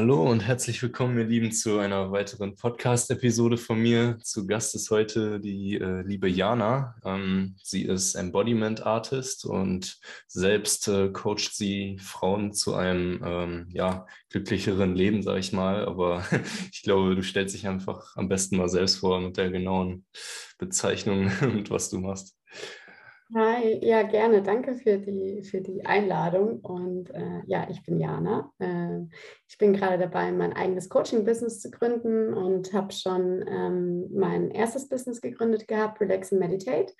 Hallo und herzlich willkommen, ihr Lieben, zu einer weiteren Podcast-Episode von mir. Zu Gast ist heute die äh, liebe Jana. Ähm, sie ist Embodiment Artist und selbst äh, coacht sie Frauen zu einem ähm, ja, glücklicheren Leben, sage ich mal. Aber ich glaube, du stellst dich einfach am besten mal selbst vor mit der genauen Bezeichnung und was du machst. Hi, ja, gerne. Danke für die, für die Einladung. Und äh, ja, ich bin Jana. Äh, ich bin gerade dabei, mein eigenes Coaching-Business zu gründen und habe schon ähm, mein erstes Business gegründet gehabt, Relax and Meditate,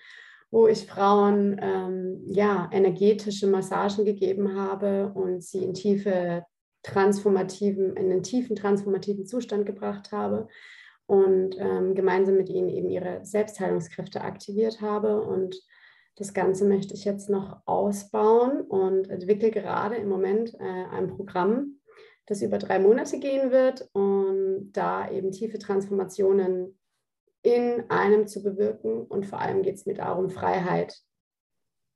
wo ich Frauen ähm, ja, energetische Massagen gegeben habe und sie in tiefe transformativen, in einen tiefen transformativen Zustand gebracht habe und ähm, gemeinsam mit ihnen eben ihre Selbstheilungskräfte aktiviert habe und das Ganze möchte ich jetzt noch ausbauen und entwickle gerade im Moment äh, ein Programm, das über drei Monate gehen wird und da eben tiefe Transformationen in einem zu bewirken. Und vor allem geht es mir darum, Freiheit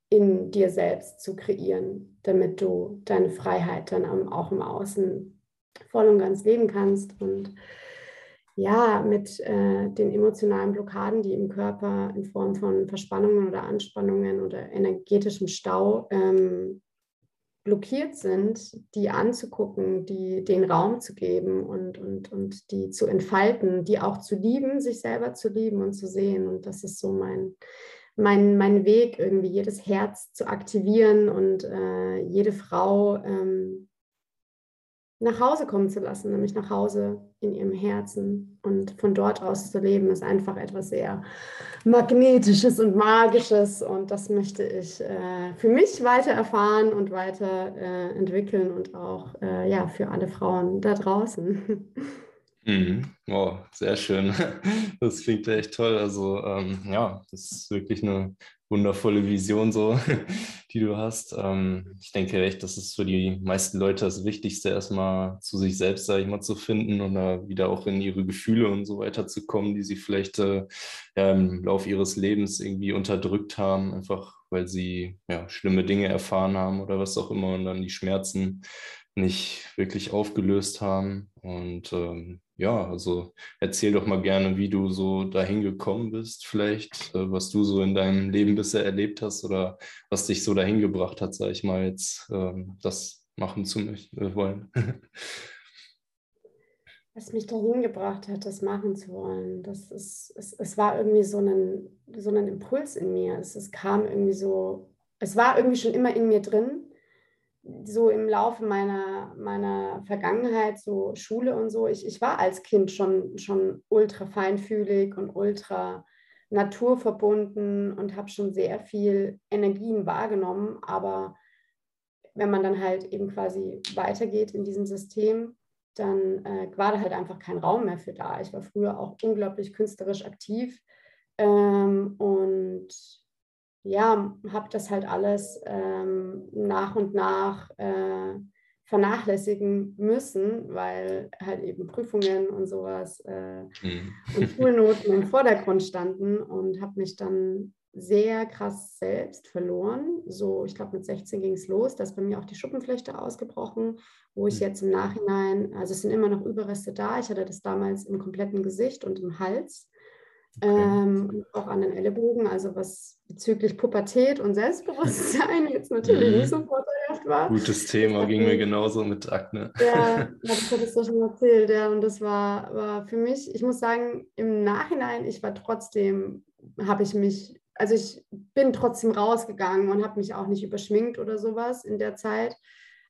in dir selbst zu kreieren, damit du deine Freiheit dann auch im Außen voll und ganz leben kannst. Und ja, mit äh, den emotionalen Blockaden, die im Körper in Form von Verspannungen oder Anspannungen oder energetischem Stau ähm, blockiert sind, die anzugucken, die den Raum zu geben und, und, und die zu entfalten, die auch zu lieben, sich selber zu lieben und zu sehen. Und das ist so mein, mein, mein Weg, irgendwie jedes Herz zu aktivieren und äh, jede Frau ähm, nach Hause kommen zu lassen, nämlich nach Hause in ihrem Herzen. Und von dort aus zu leben, ist einfach etwas sehr Magnetisches und Magisches. Und das möchte ich äh, für mich weiter erfahren und weiter äh, entwickeln und auch äh, ja, für alle Frauen da draußen. Mhm. Oh, sehr schön. Das klingt echt toll. Also ähm, ja, das ist wirklich eine wundervolle Vision, so, die du hast. Ähm, ich denke echt, das ist für die meisten Leute das Wichtigste, erstmal zu sich selbst, sage ich mal, zu finden und da wieder auch in ihre Gefühle und so weiter zu kommen, die sie vielleicht äh, im Laufe ihres Lebens irgendwie unterdrückt haben, einfach weil sie ja, schlimme Dinge erfahren haben oder was auch immer und dann die Schmerzen nicht wirklich aufgelöst haben. Und ähm, ja, also erzähl doch mal gerne, wie du so dahin gekommen bist, vielleicht, äh, was du so in deinem Leben bisher erlebt hast oder was dich so dahin gebracht hat, sag ich mal, jetzt ähm, das machen zu äh, wollen. Was mich dahin gebracht hat, das machen zu wollen, das ist, es, es war irgendwie so ein, so ein Impuls in mir. Es, es kam irgendwie so, es war irgendwie schon immer in mir drin, so im Laufe meiner, meiner Vergangenheit, so Schule und so, ich, ich war als Kind schon, schon ultra feinfühlig und ultra naturverbunden und habe schon sehr viel Energien wahrgenommen. Aber wenn man dann halt eben quasi weitergeht in diesem System, dann äh, war da halt einfach kein Raum mehr für da. Ich war früher auch unglaublich künstlerisch aktiv ähm, und ja, habe das halt alles ähm, nach und nach äh, vernachlässigen müssen, weil halt eben Prüfungen und sowas äh, mhm. und Schulnoten im Vordergrund standen und habe mich dann sehr krass selbst verloren. So, ich glaube, mit 16 ging es los, da ist bei mir auch die Schuppenflechte ausgebrochen, wo ich mhm. jetzt im Nachhinein, also es sind immer noch Überreste da. Ich hatte das damals im kompletten Gesicht und im Hals. Okay. Ähm, auch an den Ellenbogen, also was bezüglich Pubertät und Selbstbewusstsein jetzt natürlich mhm. nicht so vorteilhaft war. Gutes Thema, ging mir genauso mit Akne. Ja, das hattest du schon erzählt, ja, und das war, war für mich, ich muss sagen, im Nachhinein, ich war trotzdem, habe ich mich, also ich bin trotzdem rausgegangen und habe mich auch nicht überschminkt oder sowas in der Zeit.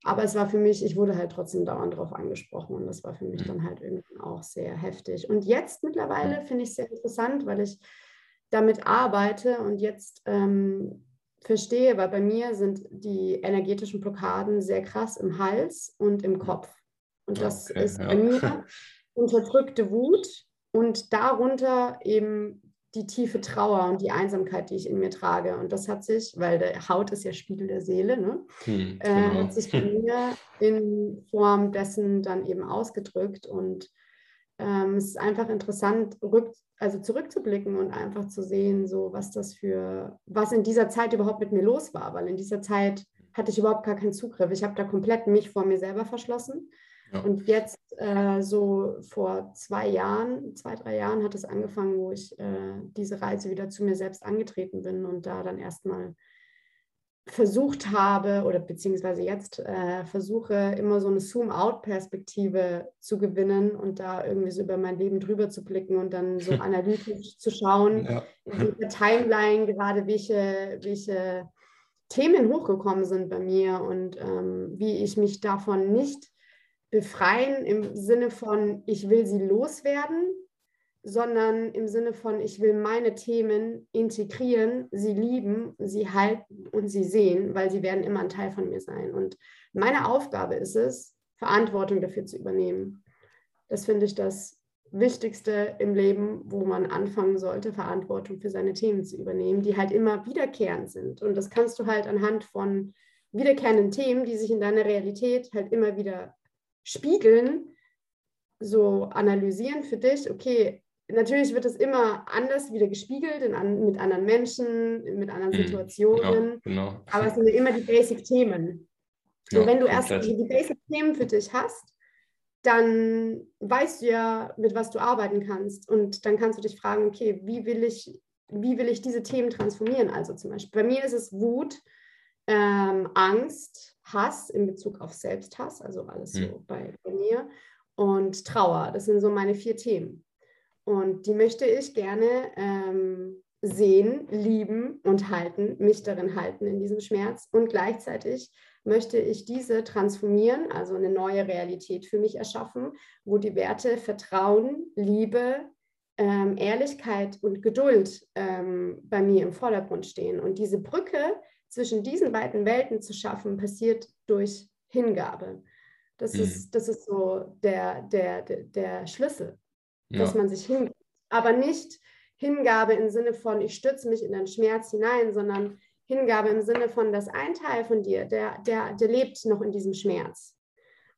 Aber es war für mich, ich wurde halt trotzdem dauernd darauf angesprochen und das war für mich mhm. dann halt irgendwann auch sehr heftig. Und jetzt mittlerweile finde ich es sehr interessant, weil ich damit arbeite und jetzt ähm, verstehe, weil bei mir sind die energetischen Blockaden sehr krass im Hals und im Kopf. Und das okay, ist ja. bei mir unterdrückte Wut und darunter eben die tiefe Trauer und die Einsamkeit, die ich in mir trage. Und das hat sich, weil der Haut ist ja Spiegel der Seele, ne? Hm, äh, genau. äh, hat sich bei mir in Form dessen dann eben ausgedrückt. Und ähm, es ist einfach interessant, rück, also zurückzublicken und einfach zu sehen, so was das für, was in dieser Zeit überhaupt mit mir los war, weil in dieser Zeit hatte ich überhaupt gar keinen Zugriff. Ich habe da komplett mich vor mir selber verschlossen Ja. Und jetzt äh, so vor zwei Jahren, zwei, drei Jahren hat es angefangen, wo ich äh, diese Reise wieder zu mir selbst angetreten bin und da dann erstmal versucht habe oder beziehungsweise jetzt äh, versuche, immer so eine Zoom-out-Perspektive zu gewinnen und da irgendwie so über mein Leben drüber zu blicken und dann so analytisch zu schauen, ja. in der Timeline gerade welche, welche Themen hochgekommen sind bei mir und ähm, wie ich mich davon nicht befreien im Sinne von, ich will sie loswerden, sondern im Sinne von, ich will meine Themen integrieren, sie lieben, sie halten und sie sehen, weil sie werden immer ein Teil von mir sein. Und meine Aufgabe ist es, Verantwortung dafür zu übernehmen. Das finde ich das Wichtigste im Leben, wo man anfangen sollte, Verantwortung für seine Themen zu übernehmen, die halt immer wiederkehrend sind. Und das kannst du halt anhand von wiederkehrenden Themen, die sich in deiner Realität halt immer wieder spiegeln, so analysieren für dich, okay, natürlich wird es immer anders wieder gespiegelt in, mit anderen Menschen, mit anderen mhm. Situationen. Ja, genau. Aber es sind immer die Basic-Themen. Ja, und wenn du erst die Basic-Themen für dich hast, dann weißt du ja, mit was du arbeiten kannst. Und dann kannst du dich fragen, okay, wie will ich, wie will ich diese Themen transformieren? Also zum Beispiel, bei mir ist es Wut, ähm, Angst, Hass in Bezug auf Selbsthass, also alles mhm. so bei, bei mir, und Trauer. Das sind so meine vier Themen. Und die möchte ich gerne ähm, sehen, lieben und halten, mich darin halten in diesem Schmerz. Und gleichzeitig möchte ich diese transformieren, also eine neue Realität für mich erschaffen, wo die Werte Vertrauen, Liebe, ähm, Ehrlichkeit und Geduld ähm, bei mir im Vordergrund stehen. Und diese Brücke zwischen diesen beiden Welten zu schaffen, passiert durch Hingabe. Das, mhm. ist, das ist so der, der, der, der Schlüssel ja. dass man sich hingibt. Aber nicht Hingabe im Sinne von, ich stürze mich in den Schmerz hinein, sondern Hingabe im Sinne von, dass ein Teil von dir, der, der, der lebt noch in diesem Schmerz.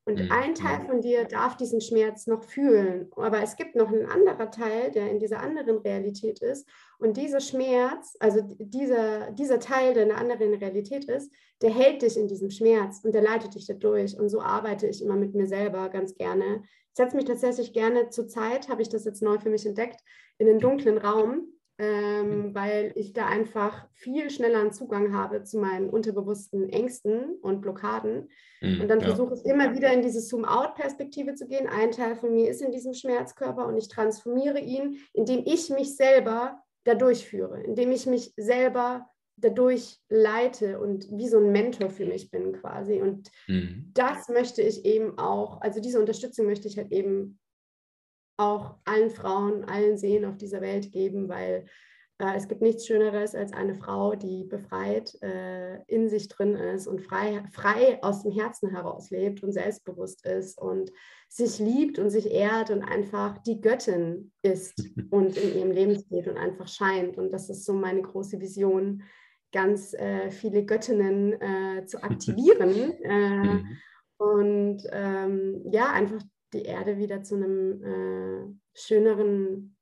Und mhm. ein Teil von dir darf diesen Schmerz noch fühlen. Aber es gibt noch einen anderen Teil, der in dieser anderen Realität ist. Und dieser Schmerz, also dieser, dieser Teil, der in einer anderen Realität ist, der hält dich in diesem Schmerz und der leitet dich da durch. Und so arbeite ich immer mit mir selber ganz gerne. Ich setze mich tatsächlich gerne zur Zeit, habe ich das jetzt neu für mich entdeckt, in den dunklen Raum ähm, mhm. weil ich da einfach viel schneller einen Zugang habe zu meinen unterbewussten Ängsten und Blockaden. Mhm, und dann ja. versuche ich immer wieder in diese Zoom-out-Perspektive zu gehen. Ein Teil von mir ist in diesem Schmerzkörper und ich transformiere ihn, indem ich mich selber dadurch führe, indem ich mich selber dadurch leite und wie so ein Mentor für mich bin quasi. Und mhm. das möchte ich eben auch, also diese Unterstützung möchte ich halt eben auch allen Frauen, allen Seelen auf dieser Welt geben, weil äh, es gibt nichts Schöneres als eine Frau, die befreit äh, in sich drin ist und frei, frei aus dem Herzen heraus lebt und selbstbewusst ist und sich liebt und sich ehrt und einfach die Göttin ist und in ihrem Leben steht und einfach scheint. Und das ist so meine große Vision, ganz äh, viele Göttinnen äh, zu aktivieren. Äh, mhm. Und ähm, ja, einfach die Erde wieder zu einem äh, schöneren,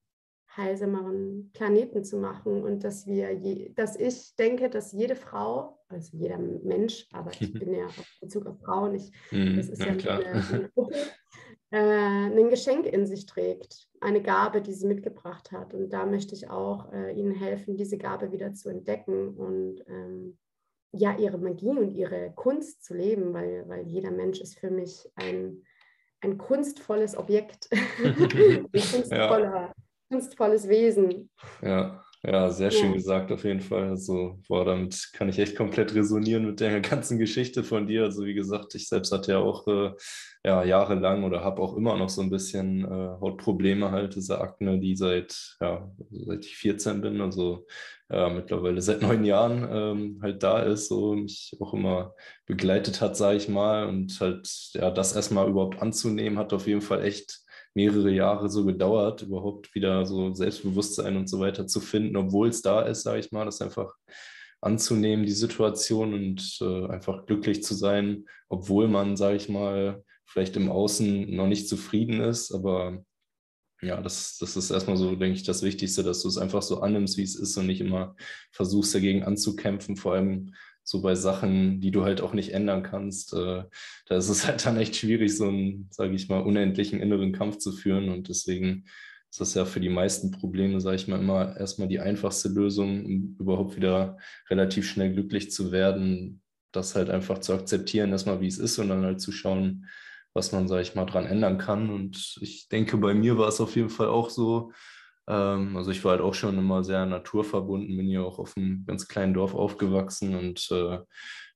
heilsameren Planeten zu machen und dass wir, je, dass ich denke, dass jede Frau, also jeder Mensch, aber ich bin ja auf Bezug auf Frauen, ich, mm, das ist ja, ja eine, Gruppe, äh, ein Geschenk in sich trägt, eine Gabe, die sie mitgebracht hat. Und da möchte ich auch äh, ihnen helfen, diese Gabe wieder zu entdecken und ähm, ja, ihre Magie und ihre Kunst zu leben, weil, weil jeder Mensch ist für mich ein ein kunstvolles Objekt, ein kunstvoller, ja. kunstvolles Wesen. Ja, ja, sehr schön ja. gesagt auf jeden Fall. Also, boah, damit kann ich echt komplett resonieren mit der ganzen Geschichte von dir. Also, wie gesagt, ich selbst hatte ja auch äh, ja, jahrelang oder habe auch immer noch so ein bisschen äh, Hautprobleme halt, diese Akne, die seit, ja, seit ich 14 bin, also ja, mittlerweile seit neun Jahren ähm, halt da ist, so mich auch immer begleitet hat, sage ich mal. Und halt, ja, das erstmal überhaupt anzunehmen, hat auf jeden Fall echt mehrere Jahre so gedauert, überhaupt wieder so Selbstbewusstsein und so weiter zu finden, obwohl es da ist, sage ich mal, das einfach anzunehmen, die Situation und äh, einfach glücklich zu sein, obwohl man, sage ich mal, vielleicht im Außen noch nicht zufrieden ist, aber ja, das, das ist erstmal so, denke ich, das Wichtigste, dass du es einfach so annimmst, wie es ist und nicht immer versuchst, dagegen anzukämpfen. Vor allem so bei Sachen, die du halt auch nicht ändern kannst, äh, da ist es halt dann echt schwierig, so einen, sage ich mal, unendlichen inneren Kampf zu führen. Und deswegen ist das ja für die meisten Probleme, sage ich mal, immer erstmal die einfachste Lösung, um überhaupt wieder relativ schnell glücklich zu werden, das halt einfach zu akzeptieren, erstmal wie es ist und dann halt zu schauen, was man, sage ich mal, dran ändern kann. Und ich denke, bei mir war es auf jeden Fall auch so, ähm, also ich war halt auch schon immer sehr naturverbunden, bin hier auch auf einem ganz kleinen Dorf aufgewachsen und äh,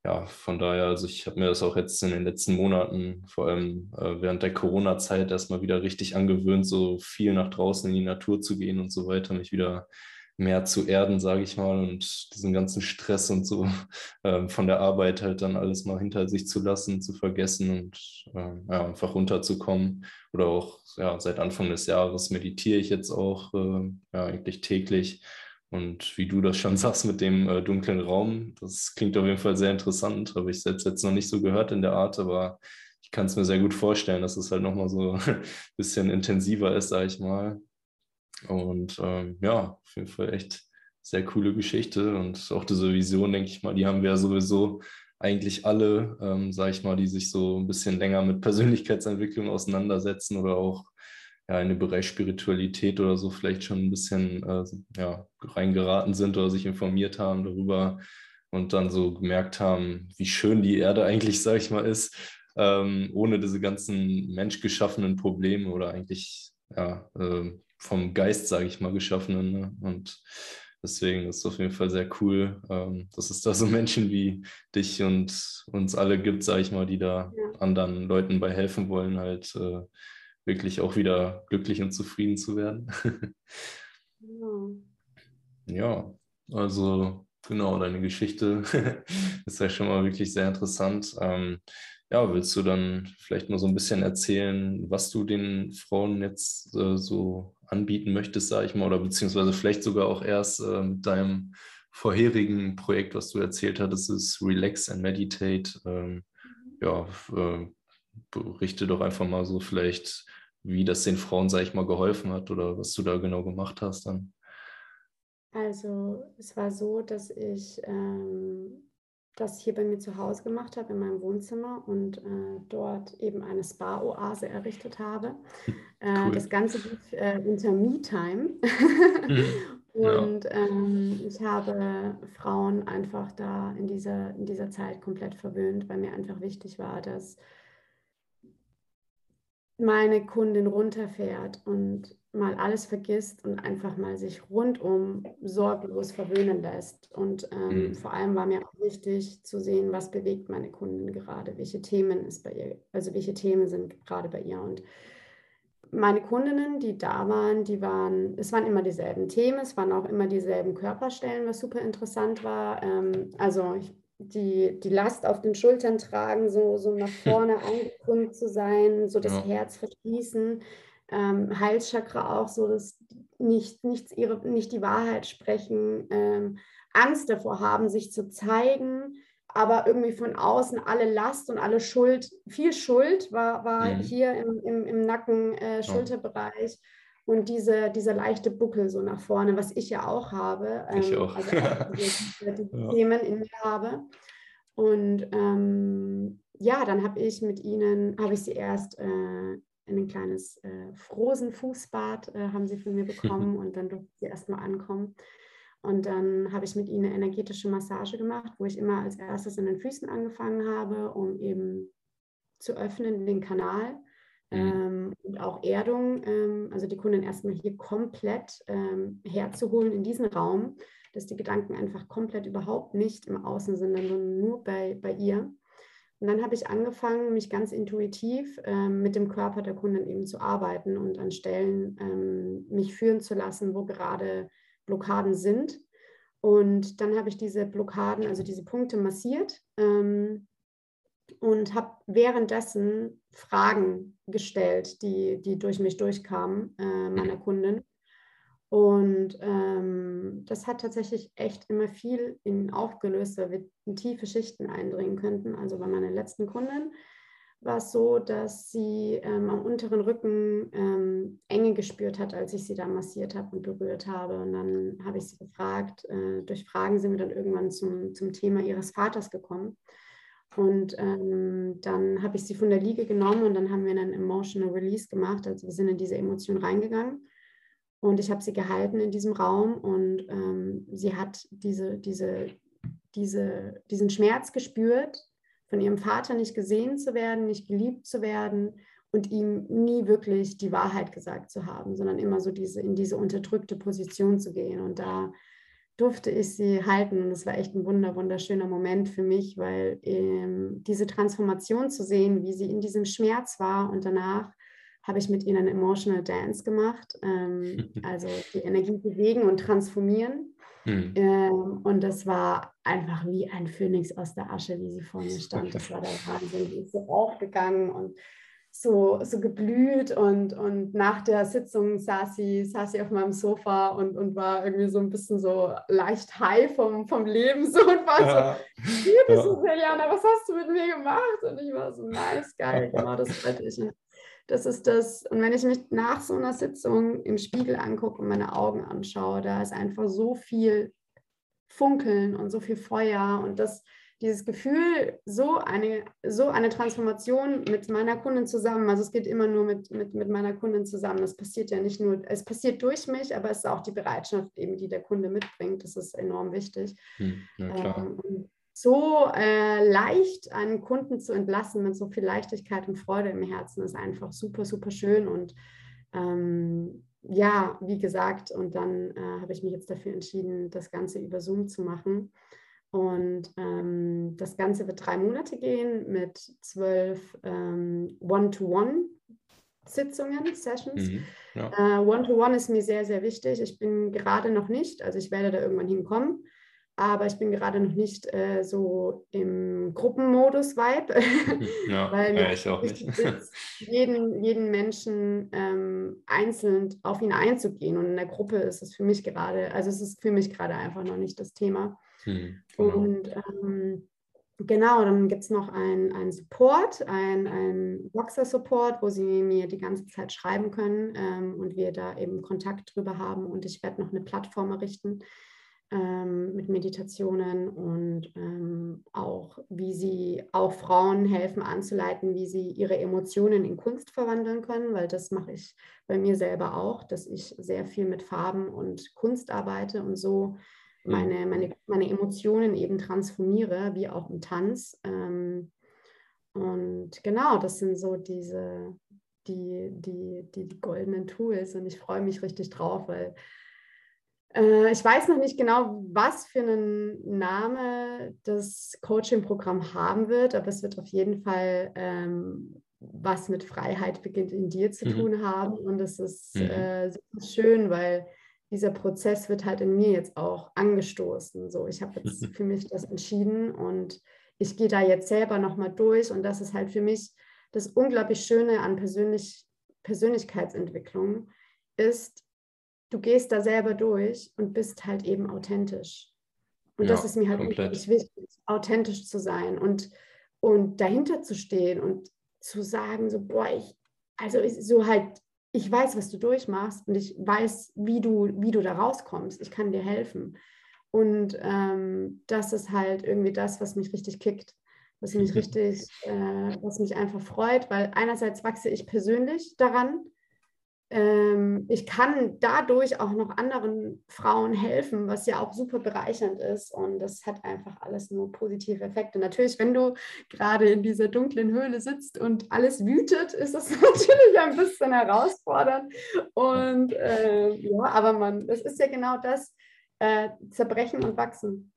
ja, von daher, also ich habe mir das auch jetzt in den letzten Monaten, vor allem äh, während der Corona-Zeit, erstmal wieder richtig angewöhnt, so viel nach draußen in die Natur zu gehen und so weiter, mich wieder mehr zu erden, sage ich mal, und diesen ganzen Stress und so äh, von der Arbeit halt dann alles mal hinter sich zu lassen, zu vergessen und äh, ja, einfach runterzukommen. Oder auch ja, seit Anfang des Jahres meditiere ich jetzt auch äh, ja, eigentlich täglich. Und wie du das schon sagst mit dem äh, dunklen Raum, das klingt auf jeden Fall sehr interessant. Habe ich selbst jetzt noch nicht so gehört in der Art, aber ich kann es mir sehr gut vorstellen, dass es halt nochmal so ein bisschen intensiver ist, sage ich mal. Und ähm, ja, auf jeden Fall echt sehr coole Geschichte. Und auch diese Vision, denke ich mal, die haben wir ja sowieso eigentlich alle, ähm, sage ich mal, die sich so ein bisschen länger mit Persönlichkeitsentwicklung auseinandersetzen oder auch ja, in den Bereich Spiritualität oder so vielleicht schon ein bisschen äh, ja, reingeraten sind oder sich informiert haben darüber und dann so gemerkt haben, wie schön die Erde eigentlich, sage ich mal, ist, ähm, ohne diese ganzen menschgeschaffenen Probleme oder eigentlich ja, äh, vom Geist, sage ich mal, geschaffenen. Ne? Und deswegen ist es auf jeden Fall sehr cool, ähm, dass es da so Menschen wie dich und uns alle gibt, sage ich mal, die da ja. anderen Leuten bei helfen wollen, halt äh, wirklich auch wieder glücklich und zufrieden zu werden. ja. ja, also genau, deine Geschichte ist ja schon mal wirklich sehr interessant. Ähm, ja, willst du dann vielleicht mal so ein bisschen erzählen, was du den Frauen jetzt äh, so anbieten möchtest, sage ich mal, oder beziehungsweise vielleicht sogar auch erst äh, mit deinem vorherigen Projekt, was du erzählt hattest, ist Relax and Meditate. Ähm, ja, äh, berichte doch einfach mal so vielleicht, wie das den Frauen, sage ich mal, geholfen hat oder was du da genau gemacht hast dann. Also es war so, dass ich ähm, das hier bei mir zu Hause gemacht habe, in meinem Wohnzimmer und äh, dort eben eine Spa-Oase errichtet habe. Äh, cool. Das Ganze lief äh, unter Me-Time. Mhm. und ja. ähm, ich habe Frauen einfach da in dieser, in dieser Zeit komplett verwöhnt, weil mir einfach wichtig war, dass meine Kundin runterfährt und mal alles vergisst und einfach mal sich rundum sorglos verwöhnen lässt. Und ähm, mhm. vor allem war mir auch wichtig zu sehen, was bewegt meine Kundin gerade, welche Themen ist bei ihr, also welche Themen sind gerade bei ihr. Und meine Kundinnen, die da waren, die waren, es waren immer dieselben Themen, es waren auch immer dieselben Körperstellen, was super interessant war. Ähm, also ich, die, die Last auf den Schultern tragen, so, so nach vorne angekrümmt zu sein, so das ja. Herz verschließen ähm, Halschakra auch so, dass nicht, nichts ihre, nicht die Wahrheit sprechen, ähm, Angst davor haben, sich zu zeigen, aber irgendwie von außen alle Last und alle Schuld, viel Schuld war, war mhm. hier im, im, im Nacken, äh, Schulterbereich. Und diese, dieser leichte Buckel so nach vorne, was ich ja auch habe. Ähm, ich auch. Also auch diese, diese ja. Themen in mir habe. Und ähm, ja, dann habe ich mit ihnen, habe ich sie erst äh, in ein kleines äh, Frosenfußbad äh, haben sie von mir bekommen und dann durften sie erstmal ankommen. Und dann habe ich mit ihnen eine energetische Massage gemacht, wo ich immer als erstes in den Füßen angefangen habe, um eben zu öffnen den Kanal mhm. ähm, und auch Erdung, ähm, also die Kunden erstmal hier komplett ähm, herzuholen in diesen Raum, dass die Gedanken einfach komplett überhaupt nicht im Außen sind, sondern nur bei, bei ihr. Und dann habe ich angefangen, mich ganz intuitiv ähm, mit dem Körper der Kunden eben zu arbeiten und an Stellen ähm, mich führen zu lassen, wo gerade Blockaden sind. Und dann habe ich diese Blockaden, also diese Punkte massiert ähm, und habe währenddessen Fragen gestellt, die, die durch mich durchkamen, äh, meiner Kundin. Und ähm, das hat tatsächlich echt immer viel in aufgelöst, weil wir in tiefe Schichten eindringen könnten. Also bei meiner letzten Kundin war es so, dass sie ähm, am unteren Rücken ähm, Enge gespürt hat, als ich sie da massiert habe und berührt habe. Und dann habe ich sie gefragt. Äh, durch Fragen sind wir dann irgendwann zum, zum Thema ihres Vaters gekommen. Und ähm, dann habe ich sie von der Liege genommen und dann haben wir einen Emotional Release gemacht. Also wir sind in diese Emotion reingegangen. Und ich habe sie gehalten in diesem Raum und ähm, sie hat diese, diese, diese, diesen Schmerz gespürt, von ihrem Vater nicht gesehen zu werden, nicht geliebt zu werden und ihm nie wirklich die Wahrheit gesagt zu haben, sondern immer so diese, in diese unterdrückte Position zu gehen. Und da durfte ich sie halten. Und das war echt ein wunder, wunderschöner Moment für mich, weil ähm, diese Transformation zu sehen, wie sie in diesem Schmerz war und danach habe ich mit ihnen einen Emotional Dance gemacht, ähm, also die Energie bewegen und transformieren. Mhm. Ähm, und das war einfach wie ein Phönix aus der Asche, wie sie vor mir stand. Das war der Wahnsinn. Die ist so aufgegangen und so, so geblüht und, und nach der Sitzung saß sie, saß sie auf meinem Sofa und, und war irgendwie so ein bisschen so leicht high vom, vom Leben so und war ja. so, liebe ja. so, Jana, was hast du mit mir gemacht? Und ich war so, nice, geil, genau das wollte ich. Das ist das. Und wenn ich mich nach so einer Sitzung im Spiegel angucke und meine Augen anschaue, da ist einfach so viel Funkeln und so viel Feuer und das, dieses Gefühl, so eine, so eine Transformation mit meiner Kundin zusammen, also es geht immer nur mit, mit, mit meiner Kundin zusammen. Das passiert ja nicht nur, es passiert durch mich, aber es ist auch die Bereitschaft eben, die der Kunde mitbringt. Das ist enorm wichtig. Hm, ja. Ähm, so äh, leicht einen Kunden zu entlassen mit so viel Leichtigkeit und Freude im Herzen ist einfach super, super schön. Und ähm, ja, wie gesagt, und dann äh, habe ich mich jetzt dafür entschieden, das Ganze über Zoom zu machen. Und ähm, das Ganze wird drei Monate gehen mit zwölf ähm, One-to-One-Sitzungen, Sessions. Mhm, ja. äh, One-to-One ist mir sehr, sehr wichtig. Ich bin gerade noch nicht, also ich werde da irgendwann hinkommen aber ich bin gerade noch nicht äh, so im Gruppenmodus-Vibe, ja, weil ja, ich auch nicht. Ist, jeden, jeden Menschen ähm, einzeln auf ihn einzugehen. Und in der Gruppe ist es für mich gerade, also es ist für mich gerade einfach noch nicht das Thema. Hm, genau. Und ähm, genau, dann gibt es noch einen Support, ein, ein Boxer-Support, wo Sie mir die ganze Zeit schreiben können ähm, und wir da eben Kontakt drüber haben. Und ich werde noch eine Plattform errichten, ähm, mit Meditationen und ähm, auch, wie sie auch Frauen helfen anzuleiten, wie sie ihre Emotionen in Kunst verwandeln können, weil das mache ich bei mir selber auch, dass ich sehr viel mit Farben und Kunst arbeite und so mhm. meine, meine, meine Emotionen eben transformiere, wie auch im Tanz. Ähm, und genau, das sind so diese, die, die, die, die goldenen Tools und ich freue mich richtig drauf, weil äh, ich weiß noch nicht genau, was für einen Name das Coaching-Programm haben wird, aber es wird auf jeden Fall ähm, was mit Freiheit beginnt in dir zu mhm. tun haben. Und es ist mhm. äh, schön, weil dieser Prozess wird halt in mir jetzt auch angestoßen. So, ich habe jetzt für mich das entschieden und ich gehe da jetzt selber nochmal durch. Und das ist halt für mich das unglaublich Schöne an Persönlich Persönlichkeitsentwicklung, ist, du gehst da selber durch und bist halt eben authentisch. Und ja, das ist mir halt wirklich wichtig, authentisch zu sein und, und dahinter zu stehen und zu sagen, so, boah, ich, also ich, so halt, ich weiß, was du durchmachst und ich weiß, wie du, wie du da rauskommst. Ich kann dir helfen. Und ähm, das ist halt irgendwie das, was mich richtig kickt, was mich richtig, äh, was mich einfach freut, weil einerseits wachse ich persönlich daran, ich kann dadurch auch noch anderen Frauen helfen, was ja auch super bereichernd ist. Und das hat einfach alles nur positive Effekte. Natürlich, wenn du gerade in dieser dunklen Höhle sitzt und alles wütet, ist das natürlich ein bisschen herausfordernd. Und äh, ja, aber man, das ist ja genau das, äh, zerbrechen und wachsen.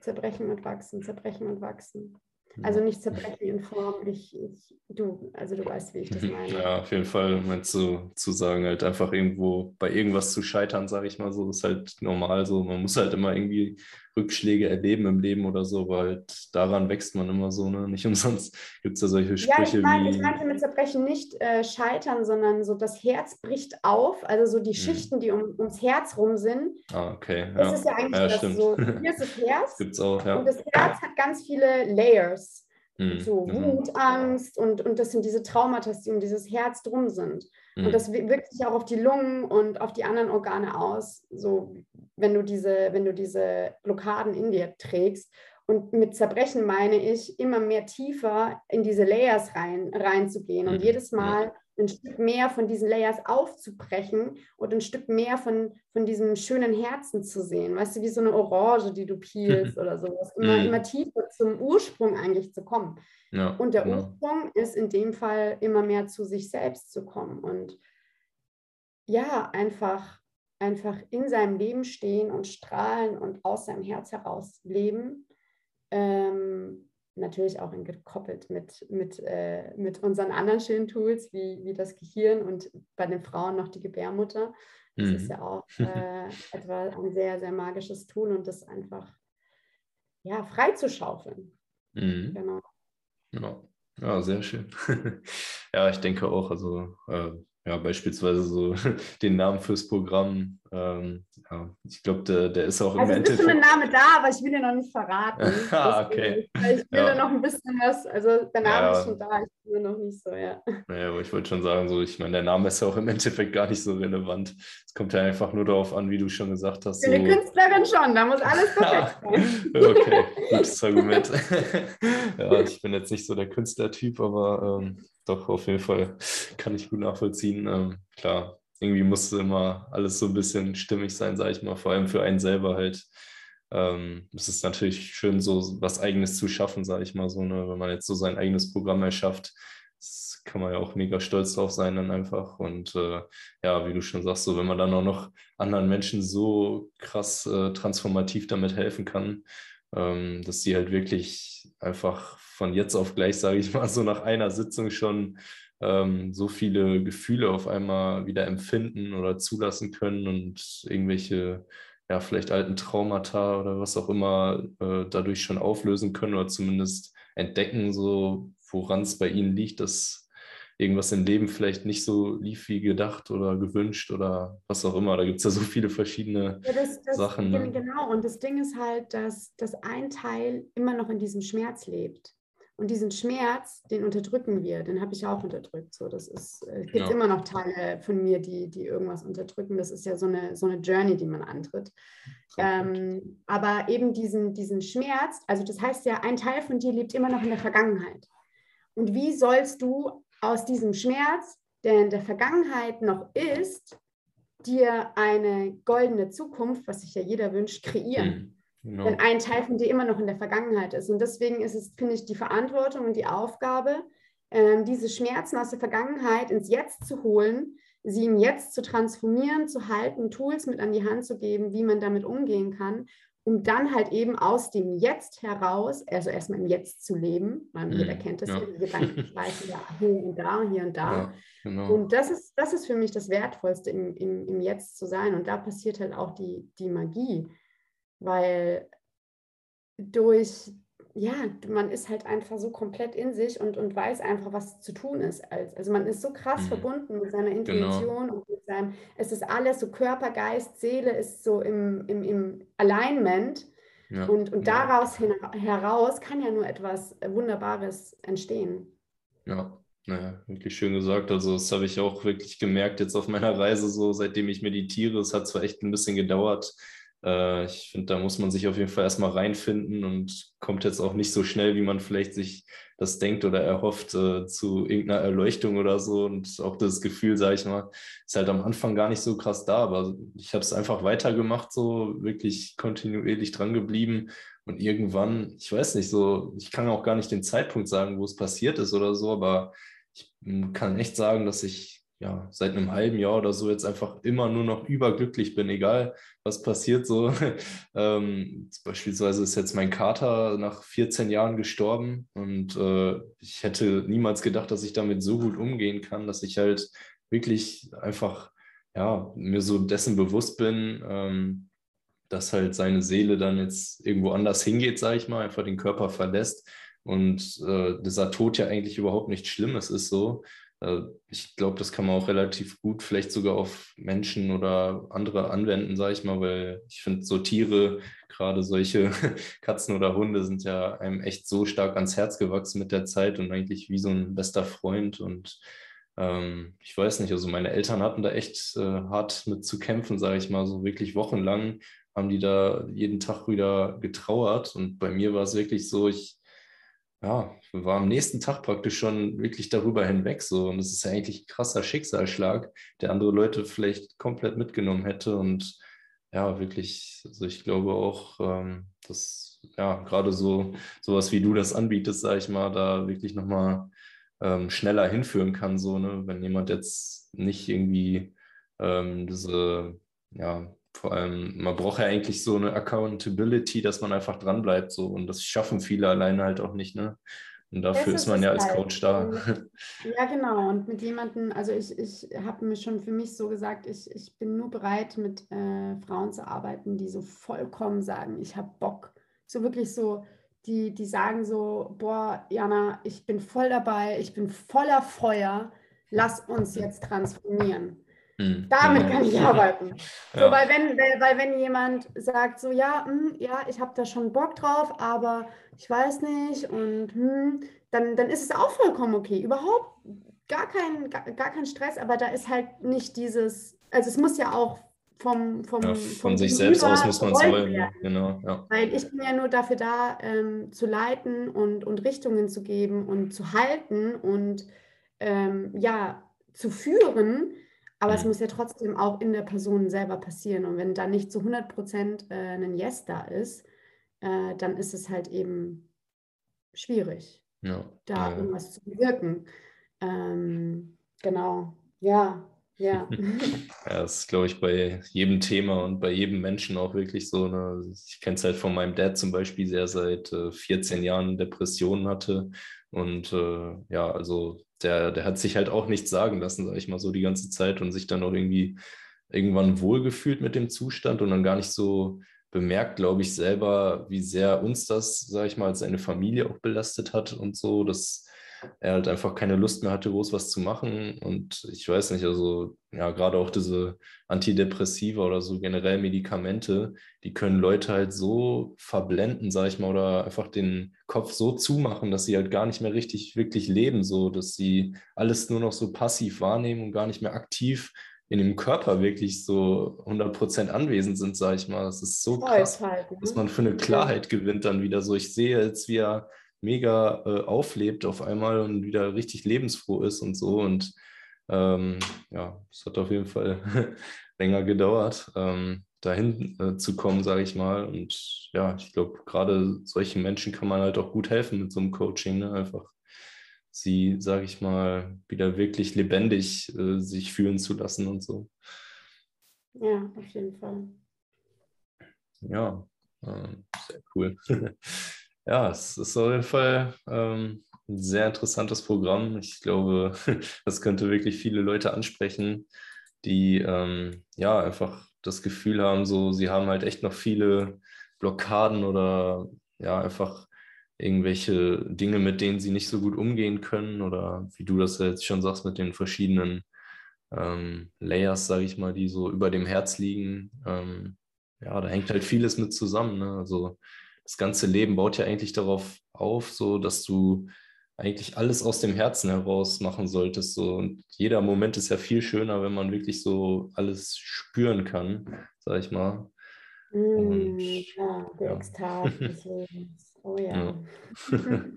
Zerbrechen und wachsen, zerbrechen und wachsen. Also nicht zerbrechen in Form, ich, ich, du, also du weißt, wie ich das meine. Ja, auf jeden Fall, meinst du, zu sagen, halt einfach irgendwo bei irgendwas zu scheitern, sage ich mal so, ist halt normal so. Man muss halt immer irgendwie Rückschläge erleben im Leben oder so, weil daran wächst man immer so. Ne? Nicht umsonst gibt es da solche Sprüche ja, ich meine, wie... Ich meinte mit Zerbrechen nicht äh, scheitern, sondern so das Herz bricht auf, also so die hm. Schichten, die um, ums Herz rum sind. Ah, okay. Das ja. ist ja eigentlich ja, das so. Hier ist das Herz. Das gibt's auch, ja. Und das Herz hat ganz viele Layers. Mhm. So Wut, Angst und, und das sind diese Traumata, die um dieses Herz drum sind. Mhm. Und das wirkt sich auch auf die Lungen und auf die anderen Organe aus, so wenn du diese, wenn du diese Blockaden in dir trägst. Und mit Zerbrechen meine ich, immer mehr tiefer in diese Layers rein, reinzugehen und mhm. jedes Mal ein Stück mehr von diesen Layers aufzubrechen und ein Stück mehr von, von diesem schönen Herzen zu sehen. Weißt du, wie so eine Orange, die du peelst oder sowas. Immer, mhm. immer tiefer zum Ursprung eigentlich zu kommen. Ja, und der genau. Ursprung ist in dem Fall immer mehr zu sich selbst zu kommen und ja, einfach, einfach in seinem Leben stehen und strahlen und aus seinem Herz heraus leben. Ähm, natürlich auch gekoppelt mit, mit, äh, mit unseren anderen schönen Tools, wie, wie das Gehirn und bei den Frauen noch die Gebärmutter. Das mhm. ist ja auch äh, etwa ein sehr, sehr magisches Tool und das einfach ja, freizuschaufeln. Mhm. Genau. Ja. ja, sehr schön. ja, ich denke auch, also äh, ja, beispielsweise so den Namen fürs Programm. Ähm, ja, ich glaube, der, der ist auch im also Endeffekt. Also ist schon ein Name da, aber ich will dir noch nicht verraten. ah, okay. Ich, ich will ja. noch ein bisschen was, also der Name ja. ist schon da, ich will noch nicht so, ja. Naja, aber ich wollte schon sagen, so, ich meine, der Name ist ja auch im Endeffekt gar nicht so relevant. Es kommt ja einfach nur darauf an, wie du schon gesagt hast. Für so... eine Künstlerin schon, da muss alles perfekt sein. okay, gutes Argument. ja, ich bin jetzt nicht so der Künstlertyp, aber ähm, doch, auf jeden Fall kann ich gut nachvollziehen. Ähm, klar, irgendwie muss immer alles so ein bisschen stimmig sein, sage ich mal, vor allem für einen selber halt. Ähm, es ist natürlich schön, so was Eigenes zu schaffen, sage ich mal so, ne? wenn man jetzt so sein eigenes Programm erschafft. Das kann man ja auch mega stolz drauf sein dann einfach. Und äh, ja, wie du schon sagst, so wenn man dann auch noch anderen Menschen so krass äh, transformativ damit helfen kann, ähm, dass die halt wirklich einfach von jetzt auf gleich, sage ich mal, so nach einer Sitzung schon ähm, so viele Gefühle auf einmal wieder empfinden oder zulassen können und irgendwelche, ja, vielleicht alten Traumata oder was auch immer äh, dadurch schon auflösen können oder zumindest entdecken, so woran es bei ihnen liegt, dass irgendwas im Leben vielleicht nicht so lief wie gedacht oder gewünscht oder was auch immer. Da gibt es ja so viele verschiedene ja, das, das, Sachen. Ne? Genau, und das Ding ist halt, dass, dass ein Teil immer noch in diesem Schmerz lebt. Und diesen Schmerz, den unterdrücken wir, den habe ich auch unterdrückt. So, das ist, äh, es gibt ja. immer noch Teile von mir, die, die irgendwas unterdrücken. Das ist ja so eine, so eine Journey, die man antritt. Ähm, aber eben diesen, diesen Schmerz, also das heißt ja, ein Teil von dir lebt immer noch in der Vergangenheit. Und wie sollst du aus diesem Schmerz, der in der Vergangenheit noch ist, dir eine goldene Zukunft, was sich ja jeder wünscht, kreieren? Mhm. Genau. Wenn ein Teil von dir immer noch in der Vergangenheit ist. Und deswegen ist es, finde ich, die Verantwortung und die Aufgabe, ähm, diese Schmerzen aus der Vergangenheit ins Jetzt zu holen, sie im Jetzt zu transformieren, zu halten, Tools mit an die Hand zu geben, wie man damit umgehen kann, um dann halt eben aus dem Jetzt heraus, also erstmal im Jetzt zu leben, weil jeder mhm, kennt das ja, die Gedanken schweifen ja hier und da, hier und da. Ja, genau. Und das ist, das ist für mich das Wertvollste, im, im, im Jetzt zu sein. Und da passiert halt auch die, die Magie weil durch, ja, man ist halt einfach so komplett in sich und, und weiß einfach, was zu tun ist. Also man ist so krass mhm. verbunden mit seiner genau. Intuition genau. und mit seinem, es ist alles so Körper, Geist, Seele ist so im, im, im Alignment. Ja. Und, und daraus ja. heraus kann ja nur etwas Wunderbares entstehen. Ja, naja, wirklich schön gesagt. Also, das habe ich auch wirklich gemerkt jetzt auf meiner Reise, so seitdem ich meditiere. Es hat zwar echt ein bisschen gedauert, äh, ich finde, da muss man sich auf jeden Fall erstmal reinfinden und kommt jetzt auch nicht so schnell, wie man vielleicht sich das denkt oder erhofft, äh, zu irgendeiner Erleuchtung oder so. Und auch das Gefühl, sage ich mal, ist halt am Anfang gar nicht so krass da, aber ich habe es einfach weitergemacht, so wirklich kontinuierlich dran geblieben. Und irgendwann, ich weiß nicht, so, ich kann auch gar nicht den Zeitpunkt sagen, wo es passiert ist oder so, aber ich kann echt sagen, dass ich ja, seit einem halben Jahr oder so jetzt einfach immer nur noch überglücklich bin, egal was passiert. So ähm, beispielsweise ist jetzt mein Kater nach 14 Jahren gestorben und äh, ich hätte niemals gedacht, dass ich damit so gut umgehen kann, dass ich halt wirklich einfach ja, mir so dessen bewusst bin, ähm, dass halt seine Seele dann jetzt irgendwo anders hingeht, sage ich mal, einfach den Körper verlässt und äh, dieser Tod ja eigentlich überhaupt nichts Schlimmes ist so. Äh, ich glaube, das kann man auch relativ gut vielleicht sogar auf Menschen oder andere anwenden, sage ich mal, weil ich finde, so Tiere, gerade solche Katzen oder Hunde, sind ja einem echt so stark ans Herz gewachsen mit der Zeit und eigentlich wie so ein bester Freund. Und ähm, ich weiß nicht, also meine Eltern hatten da echt äh, hart mit zu kämpfen, sage ich mal, so wirklich wochenlang haben die da jeden Tag wieder getrauert. Und bei mir war es wirklich so, ich ja, war am nächsten Tag praktisch schon wirklich darüber hinweg so. Und es ist ja eigentlich ein krasser Schicksalsschlag, der andere Leute vielleicht komplett mitgenommen hätte. Und ja, wirklich, also ich glaube auch, ähm, dass ja, gerade so sowas wie du das anbietest, sage ich mal, da wirklich nochmal ähm, schneller hinführen kann. So, ne? Wenn jemand jetzt nicht irgendwie ähm, diese ja, vor allem, man braucht ja eigentlich so eine Accountability, dass man einfach dranbleibt. So. Und das schaffen viele alleine halt auch nicht. Ne? Und dafür ist, ist man ja als halt. Coach da. Ja, genau. Und mit jemandem, also ich, ich habe mir schon für mich so gesagt, ich, ich bin nur bereit, mit äh, Frauen zu arbeiten, die so vollkommen sagen, ich habe Bock. So wirklich so, die, die sagen so, boah, Jana, ich bin voll dabei, ich bin voller Feuer, lass uns jetzt transformieren. Mhm. Damit kann ich arbeiten. Ja. So, weil, wenn, weil wenn jemand sagt, so ja, mh, hm, ja, ich habe da schon Bock drauf, aber ich weiß nicht und hm, dann, dann ist es auch vollkommen okay. Überhaupt gar kein, gar, gar kein Stress, aber da ist halt nicht dieses, also es muss ja auch vom, vom, ja, von vom sich selbst aus muss man es wollen. Genau, ja. Weil ich bin ja nur dafür da, ähm, zu leiten und, und Richtungen zu geben und zu halten und ähm, ja, zu führen. Aber mhm. es muss ja trotzdem auch in der Person selber passieren. Und wenn da nicht zu 100 Prozent äh, ein Yes da ist, äh, dann ist es halt eben schwierig, ja. da ja. irgendwas zu bewirken. Ähm, genau, ja, ja. ja, das ist, glaube ich, bei jedem Thema und bei jedem Menschen auch wirklich so. Ne? Ich kenne es halt von meinem Dad zum Beispiel, der seit äh, 14 Jahren Depressionen hatte. Und äh, ja, also der, der hat sich halt auch nichts sagen lassen, sage ich mal so, die ganze Zeit und sich dann auch irgendwie irgendwann wohlgefühlt mit dem Zustand und dann gar nicht so bemerkt, glaube ich, selber, wie sehr uns das, sage ich mal, als seine Familie auch belastet hat und so, dass er halt einfach keine Lust mehr hatte, groß was zu machen. Und ich weiß nicht, also ja, gerade auch diese Antidepressiva oder so generell Medikamente, die können Leute halt so verblenden, sag ich mal, oder einfach den Kopf so zumachen, dass sie halt gar nicht mehr richtig, wirklich leben, so dass sie alles nur noch so passiv wahrnehmen und gar nicht mehr aktiv in dem Körper wirklich so 100% anwesend sind, sag ich mal. Das ist so krass, halt, ne? dass man für eine Klarheit gewinnt dann wieder so. Ich sehe jetzt, wie er mega äh, auflebt auf einmal und wieder richtig lebensfroh ist und so. Und ähm, ja, es hat auf jeden Fall länger gedauert, ähm, dahin äh, zu kommen, sage ich mal. Und ja, ich glaube, gerade solchen Menschen kann man halt auch gut helfen mit so einem Coaching. Ne? Einfach sie, sage ich mal, wieder wirklich lebendig äh, sich fühlen zu lassen und so. Ja, auf jeden Fall. Ja, äh, sehr cool. Ja, es ist auf jeden Fall ähm, ein sehr interessantes Programm. Ich glaube, das könnte wirklich viele Leute ansprechen, die ähm, ja einfach das Gefühl haben, so sie haben halt echt noch viele Blockaden oder ja einfach irgendwelche Dinge, mit denen sie nicht so gut umgehen können oder wie du das jetzt schon sagst mit den verschiedenen ähm, Layers, sage ich mal, die so über dem Herz liegen. Ähm, ja, da hängt halt vieles mit zusammen. Ne? Also das ganze Leben baut ja eigentlich darauf auf, so dass du eigentlich alles aus dem Herzen heraus machen solltest. So. Und jeder Moment ist ja viel schöner, wenn man wirklich so alles spüren kann, sag ich mal. Und, mm, ja, die ja. Ekstase. Oh ja. ja.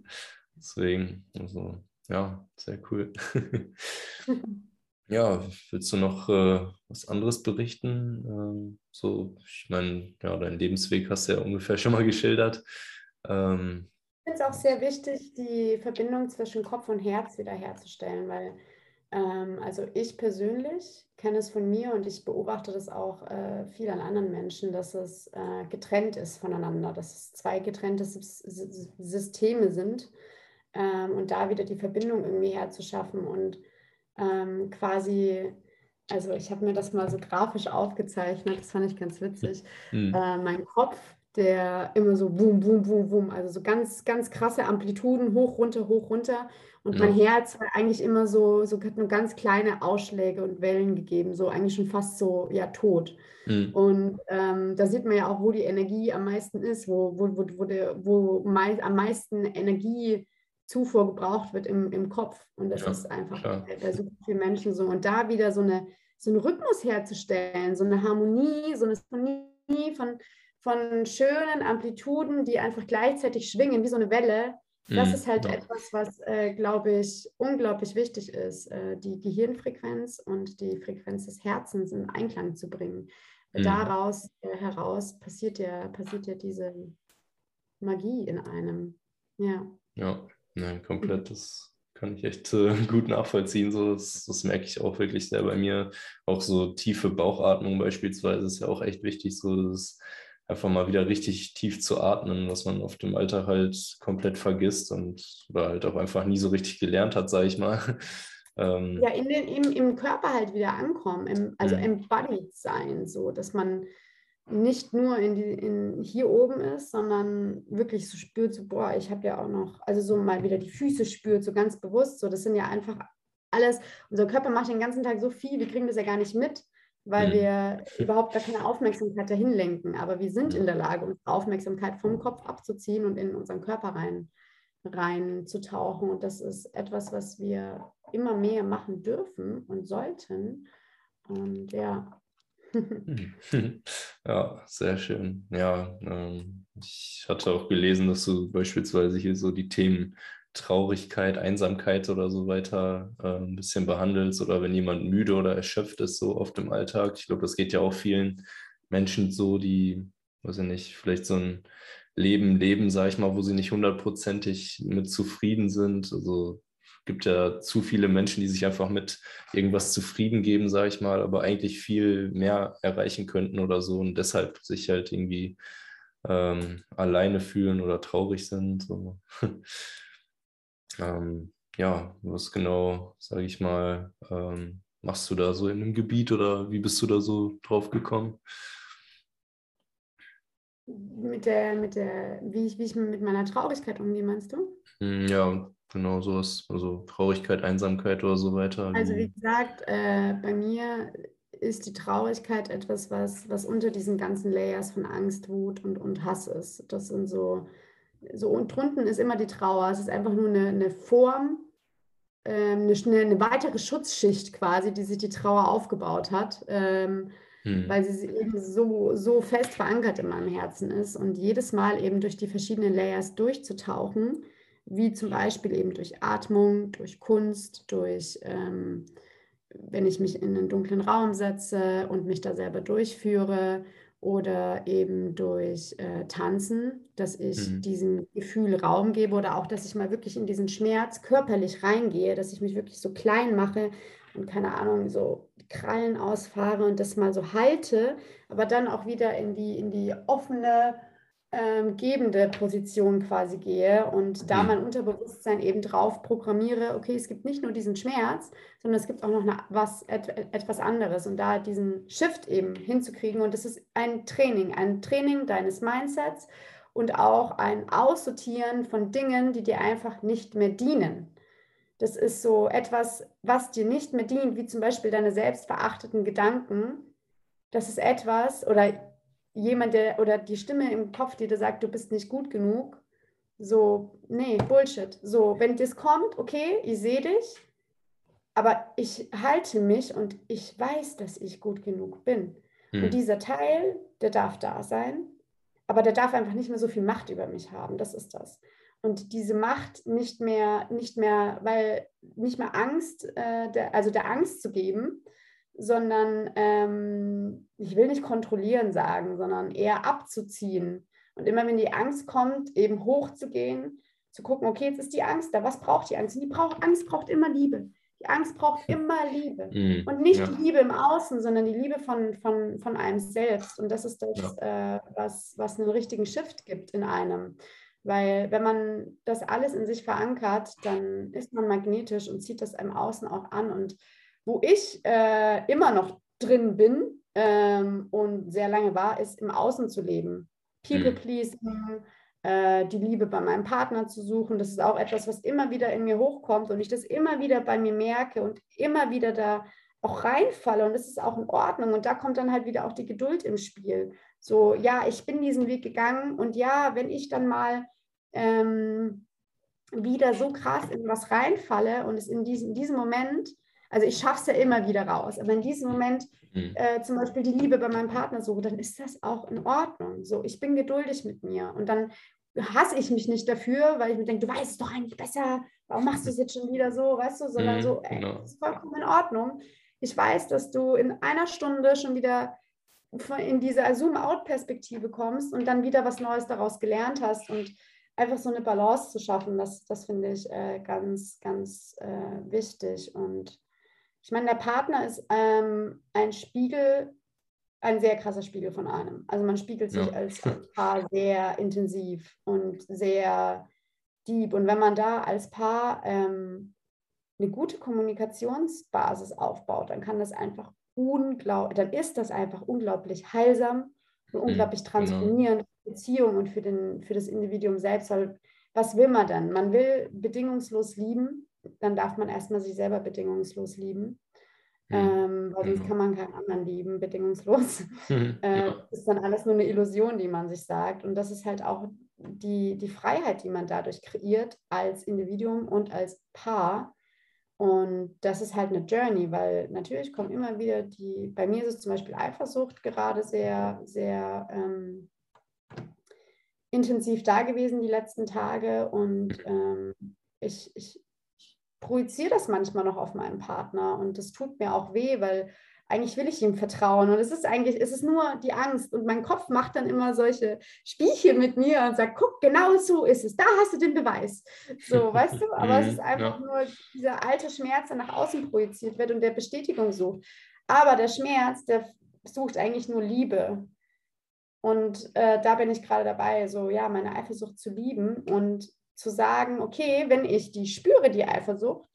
Deswegen, also ja, sehr cool. Ja, willst du noch äh, was anderes berichten? Ähm, so, ich meine, ja, deinen Lebensweg hast du ja ungefähr schon mal geschildert. Ähm, ich finde es auch sehr wichtig, die Verbindung zwischen Kopf und Herz wiederherzustellen, weil ähm, also ich persönlich kenne es von mir und ich beobachte das auch äh, viel an anderen Menschen, dass es äh, getrennt ist voneinander, dass es zwei getrennte Systeme sind ähm, und da wieder die Verbindung irgendwie herzuschaffen und ähm, quasi, also ich habe mir das mal so grafisch aufgezeichnet, das fand ich ganz witzig. Mhm. Äh, mein Kopf, der immer so boom, boom, boom, boom, also so ganz, ganz krasse Amplituden, hoch, runter, hoch, runter. Und ja. mein Herz hat eigentlich immer so, so hat nur ganz kleine Ausschläge und Wellen gegeben, so eigentlich schon fast so, ja, tot. Mhm. Und ähm, da sieht man ja auch, wo die Energie am meisten ist, wo, wo, wo, wo, der, wo mei am meisten Energiezufuhr gebraucht wird im, im Kopf. Und das ja, ist einfach bei, bei so vielen Menschen so. Und da wieder so, eine, so einen Rhythmus herzustellen, so eine Harmonie, so eine Symphonie von, von schönen Amplituden, die einfach gleichzeitig schwingen, wie so eine Welle. Das mhm, ist halt ja. etwas, was, äh, glaube ich, unglaublich wichtig ist, äh, die Gehirnfrequenz und die Frequenz des Herzens in Einklang zu bringen. Mhm. Daraus äh, heraus passiert ja, passiert ja diese Magie in einem. Ja. Ja, nein, komplett. Das kann ich echt äh, gut nachvollziehen. So, das, das, merke ich auch wirklich sehr bei mir. Auch so tiefe Bauchatmung beispielsweise ist ja auch echt wichtig. So, das einfach mal wieder richtig tief zu atmen, was man auf dem Alltag halt komplett vergisst und oder halt auch einfach nie so richtig gelernt hat, sage ich mal. Ähm, ja, in den, im, im Körper halt wieder ankommen, im, also mhm. embodied sein, so dass man nicht nur in die, in, hier oben ist, sondern wirklich so spürt, so, boah, ich habe ja auch noch, also so mal wieder die Füße spürt, so ganz bewusst, so das sind ja einfach alles, unser Körper macht den ganzen Tag so viel, wir kriegen das ja gar nicht mit weil mhm. wir überhaupt gar keine Aufmerksamkeit dahin lenken. Aber wir sind in der Lage, unsere Aufmerksamkeit vom Kopf abzuziehen und in unseren Körper rein, rein zu tauchen. Und das ist etwas, was wir immer mehr machen dürfen und sollten. Und ja. Ja, sehr schön. Ja, ähm, ich hatte auch gelesen, dass du beispielsweise hier so die Themen Traurigkeit, Einsamkeit oder so weiter äh, ein bisschen behandelst oder wenn jemand müde oder erschöpft ist, so oft im Alltag. Ich glaube, das geht ja auch vielen Menschen so, die, weiß ich nicht, vielleicht so ein Leben leben, sage ich mal, wo sie nicht hundertprozentig mit zufrieden sind. Also gibt ja zu viele Menschen, die sich einfach mit irgendwas zufrieden geben, sage ich mal, aber eigentlich viel mehr erreichen könnten oder so und deshalb sich halt irgendwie ähm, alleine fühlen oder traurig sind. So. Ähm, ja, was genau, sage ich mal, ähm, machst du da so in einem Gebiet oder wie bist du da so drauf gekommen? Mit der, mit der, wie ich, wie ich mit meiner Traurigkeit umgehe, meinst du? Hm, ja, genau sowas. Also Traurigkeit, Einsamkeit oder so weiter. Also wie gesagt, äh, bei mir ist die Traurigkeit etwas, was, was unter diesen ganzen Layers von Angst, Wut und, und Hass ist. Das sind so so und drunten ist immer die Trauer. Es ist einfach nur eine, eine Form, ähm, eine, eine, weitere Schutzschicht quasi, die sich die Trauer aufgebaut hat, ähm, hm. weil sie eben so, so fest verankert in meinem Herzen ist. Und jedes Mal eben durch die verschiedenen Layers durchzutauchen, wie zum Beispiel eben durch Atmung, durch Kunst, durch, ähm, wenn ich mich in einen dunklen Raum setze und mich da selber durchführe oder eben durch äh, Tanzen, dass ich mhm. diesem Gefühl Raum gebe oder auch, dass ich mal wirklich in diesen Schmerz körperlich reingehe, dass ich mich wirklich so klein mache und keine Ahnung, so Krallen ausfahre und das mal so halte, aber dann auch wieder in die, in die offene, ähm, gebende Position quasi gehe und da mhm. mein Unterbewusstsein eben drauf programmiere, okay, es gibt nicht nur diesen Schmerz, sondern es gibt auch noch eine, was, et, etwas anderes und da diesen Shift eben hinzukriegen und das ist ein Training, ein Training deines Mindsets und auch ein Aussortieren von Dingen, die dir einfach nicht mehr dienen. Das ist so etwas, was dir nicht mehr dient, wie zum Beispiel deine selbstverachteten Gedanken. Das ist etwas, oder jemand, der oder die Stimme im Kopf, die dir sagt, du bist nicht gut genug, so, nee, Bullshit. So, wenn das kommt, okay, ich sehe dich, aber ich halte mich und ich weiß, dass ich gut genug bin. Hm. Und dieser Teil, der darf da sein, aber der darf einfach nicht mehr so viel Macht über mich haben. Das ist das. Und diese Macht nicht mehr, nicht mehr, weil nicht mehr Angst, äh, der, also der Angst zu geben, sondern ähm, ich will nicht kontrollieren sagen, sondern eher abzuziehen. Und immer wenn die Angst kommt, eben hochzugehen, zu gucken, okay, jetzt ist die Angst da, was braucht die Angst? Und die braucht, Angst braucht immer Liebe. Die Angst braucht immer Liebe. Mm, und nicht ja. die Liebe im Außen, sondern die Liebe von, von, von einem selbst. Und das ist das, ja. äh, was, was einen richtigen Shift gibt in einem. Weil wenn man das alles in sich verankert, dann ist man magnetisch und zieht das im Außen auch an. Und wo ich äh, immer noch drin bin ähm, und sehr lange war, ist im Außen zu leben. People pleasing, mhm. äh, die Liebe bei meinem Partner zu suchen. Das ist auch etwas, was immer wieder in mir hochkommt und ich das immer wieder bei mir merke und immer wieder da auch reinfalle und das ist auch in Ordnung. Und da kommt dann halt wieder auch die Geduld im Spiel. So, ja, ich bin diesen Weg gegangen und ja, wenn ich dann mal ähm, wieder so krass in was reinfalle und es in diesem, in diesem Moment, also ich schaffe es ja immer wieder raus, aber in diesem Moment mhm. äh, zum Beispiel die Liebe bei meinem Partner suche, dann ist das auch in Ordnung. So, ich bin geduldig mit mir und dann hasse ich mich nicht dafür, weil ich mir denke, du weißt es doch eigentlich besser, warum machst du es jetzt schon wieder so, weißt du, sondern mhm, so, ey, genau. das ist vollkommen in Ordnung. Ich weiß, dass du in einer Stunde schon wieder in diese Zoom-out-Perspektive kommst und dann wieder was Neues daraus gelernt hast und einfach so eine Balance zu schaffen, das, das finde ich äh, ganz, ganz äh, wichtig. Und ich meine, der Partner ist ähm, ein Spiegel, ein sehr krasser Spiegel von einem. Also man spiegelt sich ja. als, Paar sehr intensiv und sehr deep. Und wenn man da als Paar ähm, eine gute Kommunikationsbasis aufbaut, dann kann das einfach unglaublich, dann ist das einfach unglaublich heilsam und mhm, unglaublich genau. transformierend für Beziehung und für, den, für das Individuum selbst. Weil was will man denn? Man will bedingungslos lieben, dann darf man erstmal sich selber bedingungslos lieben. Mhm, ähm, weil sonst genau. kann man keinen anderen lieben, bedingungslos. Mhm, äh, ja. Ist dann alles nur eine Illusion, die man sich sagt. Und das ist halt auch die, die Freiheit, die man dadurch kreiert als Individuum und als Paar, und das ist halt eine Journey, weil natürlich kommen immer wieder die, bei mir ist es zum Beispiel Eifersucht gerade sehr, sehr ähm, intensiv da gewesen die letzten Tage und ähm, ich, ich projiziere das manchmal noch auf meinen Partner und das tut mir auch weh, weil eigentlich will ich ihm vertrauen. Und es ist eigentlich, es ist nur die Angst. Und mein Kopf macht dann immer solche Spielchen mit mir und sagt, guck, genau so ist es. Da hast du den Beweis. So, weißt du? Aber es mhm, ist einfach ja. nur dieser alte Schmerz, der nach außen projiziert wird und der Bestätigung sucht. Aber der Schmerz, der sucht eigentlich nur Liebe. Und äh, da bin ich gerade dabei, so ja, meine Eifersucht zu lieben und zu sagen, okay, wenn ich die spüre, die Eifersucht,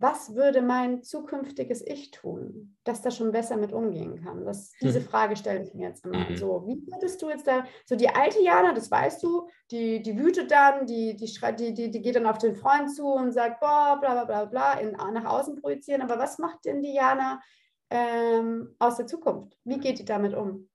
was würde mein zukünftiges Ich tun, dass da schon besser mit umgehen kann? Das, diese mhm. Frage stelle ich mir jetzt immer. Mhm. So, wie würdest du jetzt da, so die alte Jana, das weißt du, die, die wütet dann, die, die, die, die, die geht dann auf den Freund zu und sagt, boah, bla bla bla bla, in, nach außen projizieren. Aber was macht denn die Jana ähm, aus der Zukunft? Wie geht die damit um?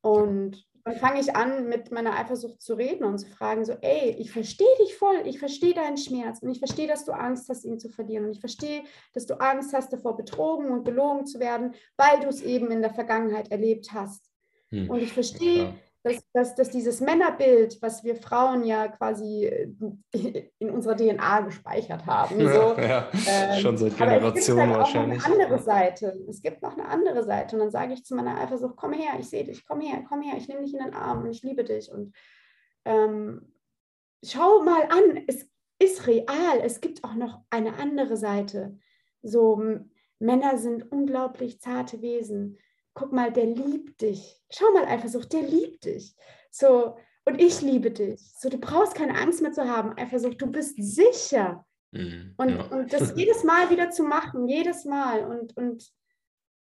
Und dann fange ich an, mit meiner Eifersucht zu reden und zu fragen, so, ey, ich verstehe dich voll, ich verstehe deinen Schmerz und ich verstehe, dass du Angst hast, ihn zu verlieren und ich verstehe, dass du Angst hast, davor betrogen und belogen zu werden, weil du es eben in der Vergangenheit erlebt hast. Hm. Und ich verstehe, ja dass, dass, dass dieses Männerbild, was wir Frauen ja quasi äh, in unserer DNA gespeichert haben. So, ja, ähm, schon seit Generationen halt wahrscheinlich. Eine andere Seite. Es gibt noch eine andere Seite. Und dann sage ich zu meiner Eifersucht, komm her, ich sehe dich, komm her, komm her, ich nehme dich in den Arm und ich liebe dich. Und ähm, schau mal an, es ist real. Es gibt auch noch eine andere Seite. So, Männer sind unglaublich zarte Wesen guck mal, der liebt dich. Schau mal Eifersucht, der liebt dich. So, und ich liebe dich. So, du brauchst keine Angst mehr zu haben. Eifersucht, du bist sicher. Mhm, und, ja. und das jedes Mal wieder zu machen, jedes Mal. Und, und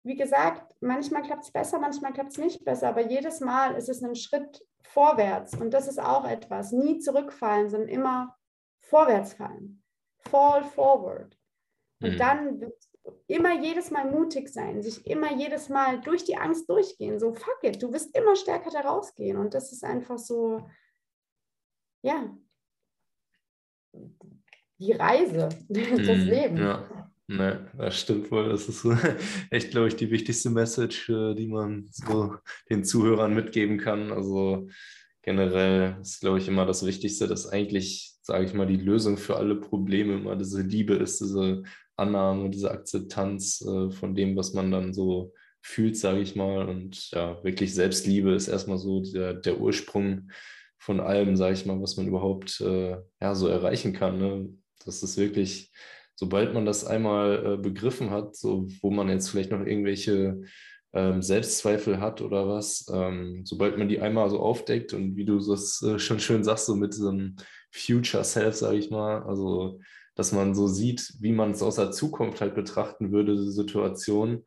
wie gesagt, manchmal klappt es besser, manchmal klappt es nicht besser, aber jedes Mal ist es ein Schritt vorwärts. Und das ist auch etwas. Nie zurückfallen, sondern immer vorwärts fallen. Fall forward. Und mhm. dann wird immer jedes Mal mutig sein, sich immer jedes Mal durch die Angst durchgehen. So, fuck it, du wirst immer stärker da rausgehen. Und das ist einfach so, ja, die Reise, das mm, Leben. Ja. Ne, das stimmt wohl. Das ist echt, glaube ich, die wichtigste Message, äh, die man so den Zuhörern mitgeben kann. Also generell ist, glaube ich, immer das Wichtigste, dass eigentlich, sage ich mal, die Lösung für alle Probleme immer diese Liebe ist, diese Annahme, diese Akzeptanz äh, von dem, was man dann so fühlt, sage ich mal. Und ja, wirklich Selbstliebe ist erstmal so der, der Ursprung von allem, sage ich mal, was man überhaupt äh, ja, so erreichen kann. Ne? Das ist wirklich, sobald man das einmal äh, begriffen hat, so, wo man jetzt vielleicht noch irgendwelche ähm, Selbstzweifel hat oder was, ähm, sobald man die einmal so aufdeckt und wie du das äh, schon schön sagst, so mit einem Future Self, sage ich mal, also dass man so sieht, wie man es aus der Zukunft halt betrachten würde, die Situation,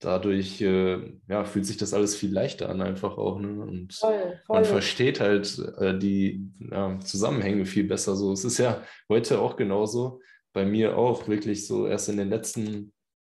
dadurch äh, ja, fühlt sich das alles viel leichter an, einfach auch. Ne? Und voll, voll. man versteht halt äh, die ja, Zusammenhänge viel besser. So, es ist ja heute auch genauso. Bei mir auch wirklich so erst in den letzten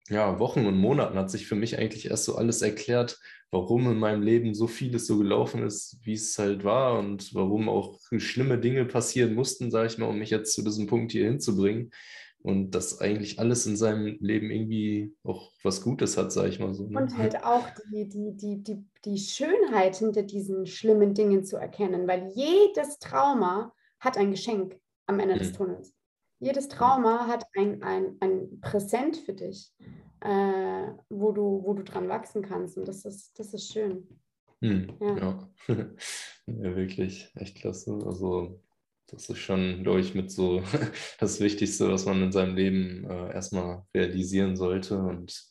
ja, Wochen und Monaten hat sich für mich eigentlich erst so alles erklärt, warum in meinem Leben so vieles so gelaufen ist, wie es halt war und warum auch schlimme Dinge passieren mussten, sage ich mal, um mich jetzt zu diesem Punkt hier hinzubringen. Und dass eigentlich alles in seinem Leben irgendwie auch was Gutes hat, sage ich mal so. Ne? Und halt auch die, die, die, die, die Schönheit hinter diesen schlimmen Dingen zu erkennen, weil jedes Trauma hat ein Geschenk am Ende mhm. des Tunnels. Jedes Trauma hat ein, ein, ein Präsent für dich, äh, wo, du, wo du dran wachsen kannst. Und das ist, das ist schön. Hm, ja. Ja. ja. wirklich, echt klasse. Also das ist schon, glaube ich, mit so das Wichtigste, was man in seinem Leben äh, erstmal realisieren sollte. Und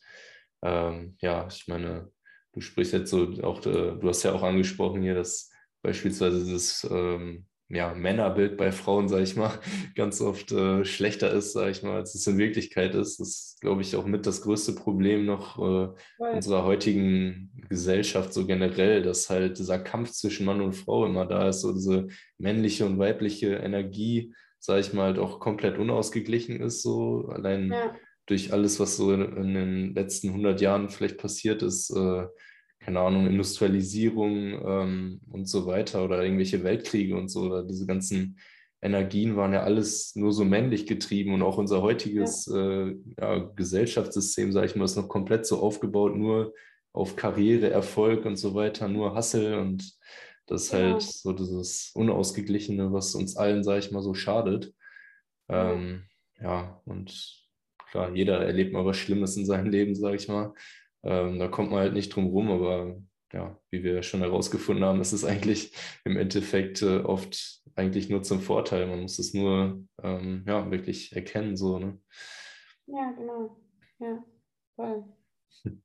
ähm, ja, ich meine, du sprichst jetzt so auch, äh, du hast ja auch angesprochen hier, dass beispielsweise dieses ähm, ja, Männerbild bei Frauen, sage ich mal, ganz oft äh, schlechter ist, sage ich mal, als es in Wirklichkeit ist. Das ist, glaube ich, auch mit das größte Problem noch äh, unserer heutigen Gesellschaft so generell, dass halt dieser Kampf zwischen Mann und Frau immer da ist, so diese männliche und weibliche Energie, sage ich mal, halt auch komplett unausgeglichen ist, so allein ja. durch alles, was so in, in, den letzten 100 Jahren vielleicht passiert ist, äh, keine Ahnung, Industrialisierung ähm, und so weiter oder irgendwelche Weltkriege und so, oder diese ganzen Energien waren ja alles nur so männlich getrieben und auch unser heutiges ja. Äh, ja, Gesellschaftssystem, sage ich mal, ist noch komplett so aufgebaut, nur auf Karriere, Erfolg und so weiter, nur Hassel und das ist ja. halt so dieses Unausgeglichene, was uns allen, sage ich mal, so schadet. Ähm, ja, und klar, jeder erlebt mal was Schlimmes in seinem Leben, sage ich mal. Ähm, da kommt man halt nicht drum rum, aber ja, wie wir schon herausgefunden haben, ist es eigentlich im Endeffekt äh, oft eigentlich nur zum Vorteil. Man muss es nur ähm, ja, wirklich erkennen. So, ne? Ja, genau. Ja, voll.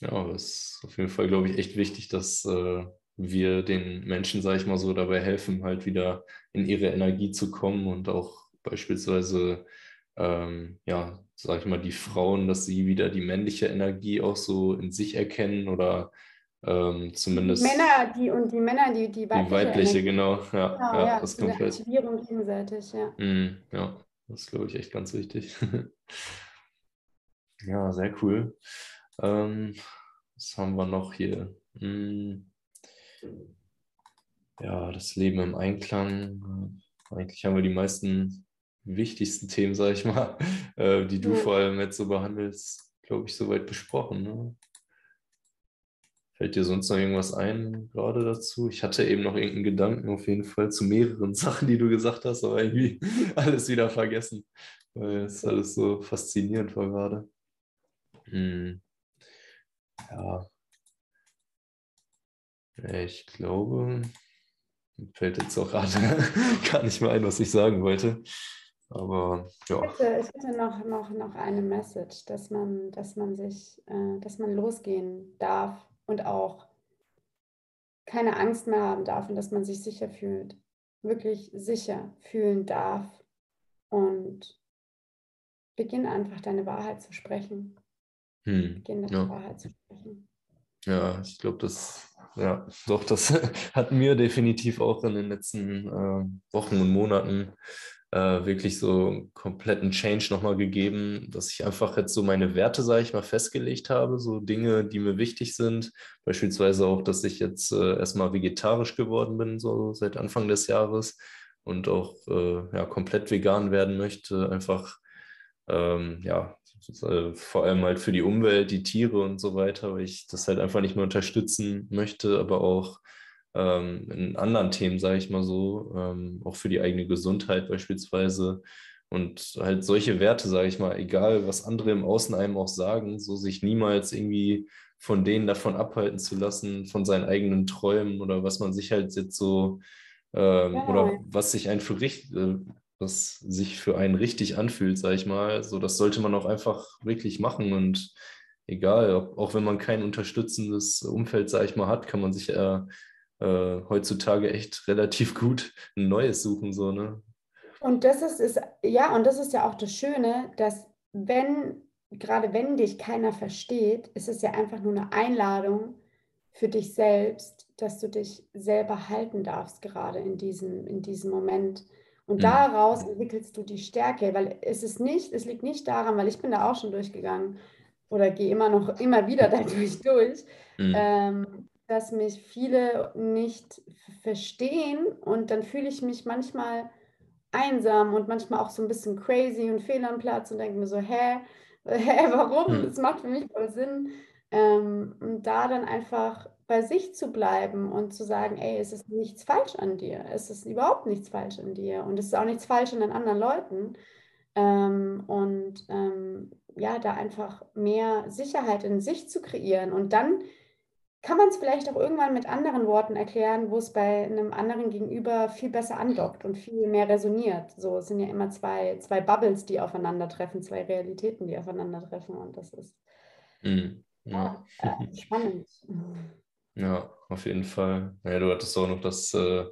Ja, aber es ist auf jeden Fall, glaube ich, echt wichtig, dass äh, wir den Menschen, sage ich mal so, dabei helfen, halt wieder in ihre Energie zu kommen und auch beispielsweise ähm, ja, sag ich mal, die Frauen, dass sie wieder die männliche Energie auch so in sich erkennen oder ähm, zumindest. Die Männer, die und die Männer, die, die weibliche. Die weibliche, genau. Ja, genau, ja, ja, das kommt halt. Aktivierung gegenseitig, ja. Mm, ja, das ist, glaube ich, echt ganz wichtig. ja, sehr cool. Ähm, was haben wir noch hier? Hm. Ja, das Leben im Einklang. Eigentlich haben wir die meisten wichtigsten Themen, sage ich mal, äh, die du ja. vor allem jetzt so behandelst, glaube ich, soweit besprochen. Ne? Fällt dir sonst noch irgendwas ein gerade dazu? Ich hatte eben noch irgendeinen Gedanken auf jeden Fall zu mehreren Sachen, die du gesagt hast, aber irgendwie alles wieder vergessen, weil es alles so faszinierend war gerade. Hm. Ja. Ich glaube, fällt jetzt auch gerade gar nicht mehr ein, was ich sagen wollte. Aber ja. Ich hätte, ich hätte noch, noch, noch eine Message, dass man, dass man sich, äh, dass man losgehen darf und auch keine Angst mehr haben darf und dass man sich sicher fühlt, wirklich sicher fühlen darf und beginn einfach deine Wahrheit zu sprechen. Hm. Beginn deine ja. Wahrheit zu sprechen. Ja, ich glaube, das, ja, doch, das hat mir definitiv auch in den letzten äh, Wochen und Monaten äh, wirklich so einen kompletten Change nochmal gegeben, dass ich einfach jetzt so meine Werte, sage ich mal, festgelegt habe, so Dinge, die mir wichtig sind. Beispielsweise auch, dass ich jetzt äh, erstmal vegetarisch geworden bin, so seit Anfang des Jahres und auch äh, ja, komplett vegan werden möchte. Einfach, ähm, ja, äh, vor allem halt für die Umwelt, die Tiere und so weiter, weil ich das halt einfach nicht mehr unterstützen möchte, aber auch ähm, in anderen Themen, sage ich mal so, ähm, auch für die eigene Gesundheit beispielsweise. Und halt solche Werte, sage ich mal, egal was andere im Außen einem auch sagen, so sich niemals irgendwie von denen davon abhalten zu lassen, von seinen eigenen Träumen oder was man sich halt jetzt so ähm, ja. oder was sich ein für richtig, äh, was sich für einen richtig anfühlt, sage ich mal. So, das sollte man auch einfach wirklich machen und egal, auch, auch wenn man kein unterstützendes Umfeld, sage ich mal, hat, kann man sich eher äh, heutzutage echt relativ gut ein neues suchen, so, ne? Und das ist, ist, ja, und das ist ja auch das Schöne, dass wenn gerade wenn dich keiner versteht, ist es ja einfach nur eine Einladung für dich selbst, dass du dich selber halten darfst, gerade in diesem, in diesem Moment. Und mhm. daraus entwickelst du die Stärke, weil es ist nicht, es liegt nicht daran, weil ich bin da auch schon durchgegangen oder gehe immer noch immer wieder dadurch durch, mhm. ähm, dass mich viele nicht verstehen und dann fühle ich mich manchmal einsam und manchmal auch so ein bisschen crazy und fehl am Platz und denke mir so, hä, hä, warum? Mhm. Das macht für mich voll Sinn. Ähm, und da dann einfach bei sich zu bleiben und zu sagen, ey, es ist nichts falsch an dir, es ist überhaupt nichts falsch an dir und es ist auch nichts falsch an den anderen Leuten. Ähm, und ähm, ja, da einfach mehr Sicherheit in sich zu kreieren. Und dann kann man es vielleicht auch irgendwann mit anderen Worten erklären, wo es bei einem anderen Gegenüber viel besser andockt und viel mehr resoniert. So es sind ja immer zwei, zwei Bubbles, die aufeinandertreffen, zwei Realitäten, die aufeinandertreffen. Und das ist mm, ja. Ja, äh, spannend. Ja, auf jeden Fall. Ja, du hattest auch noch das äh,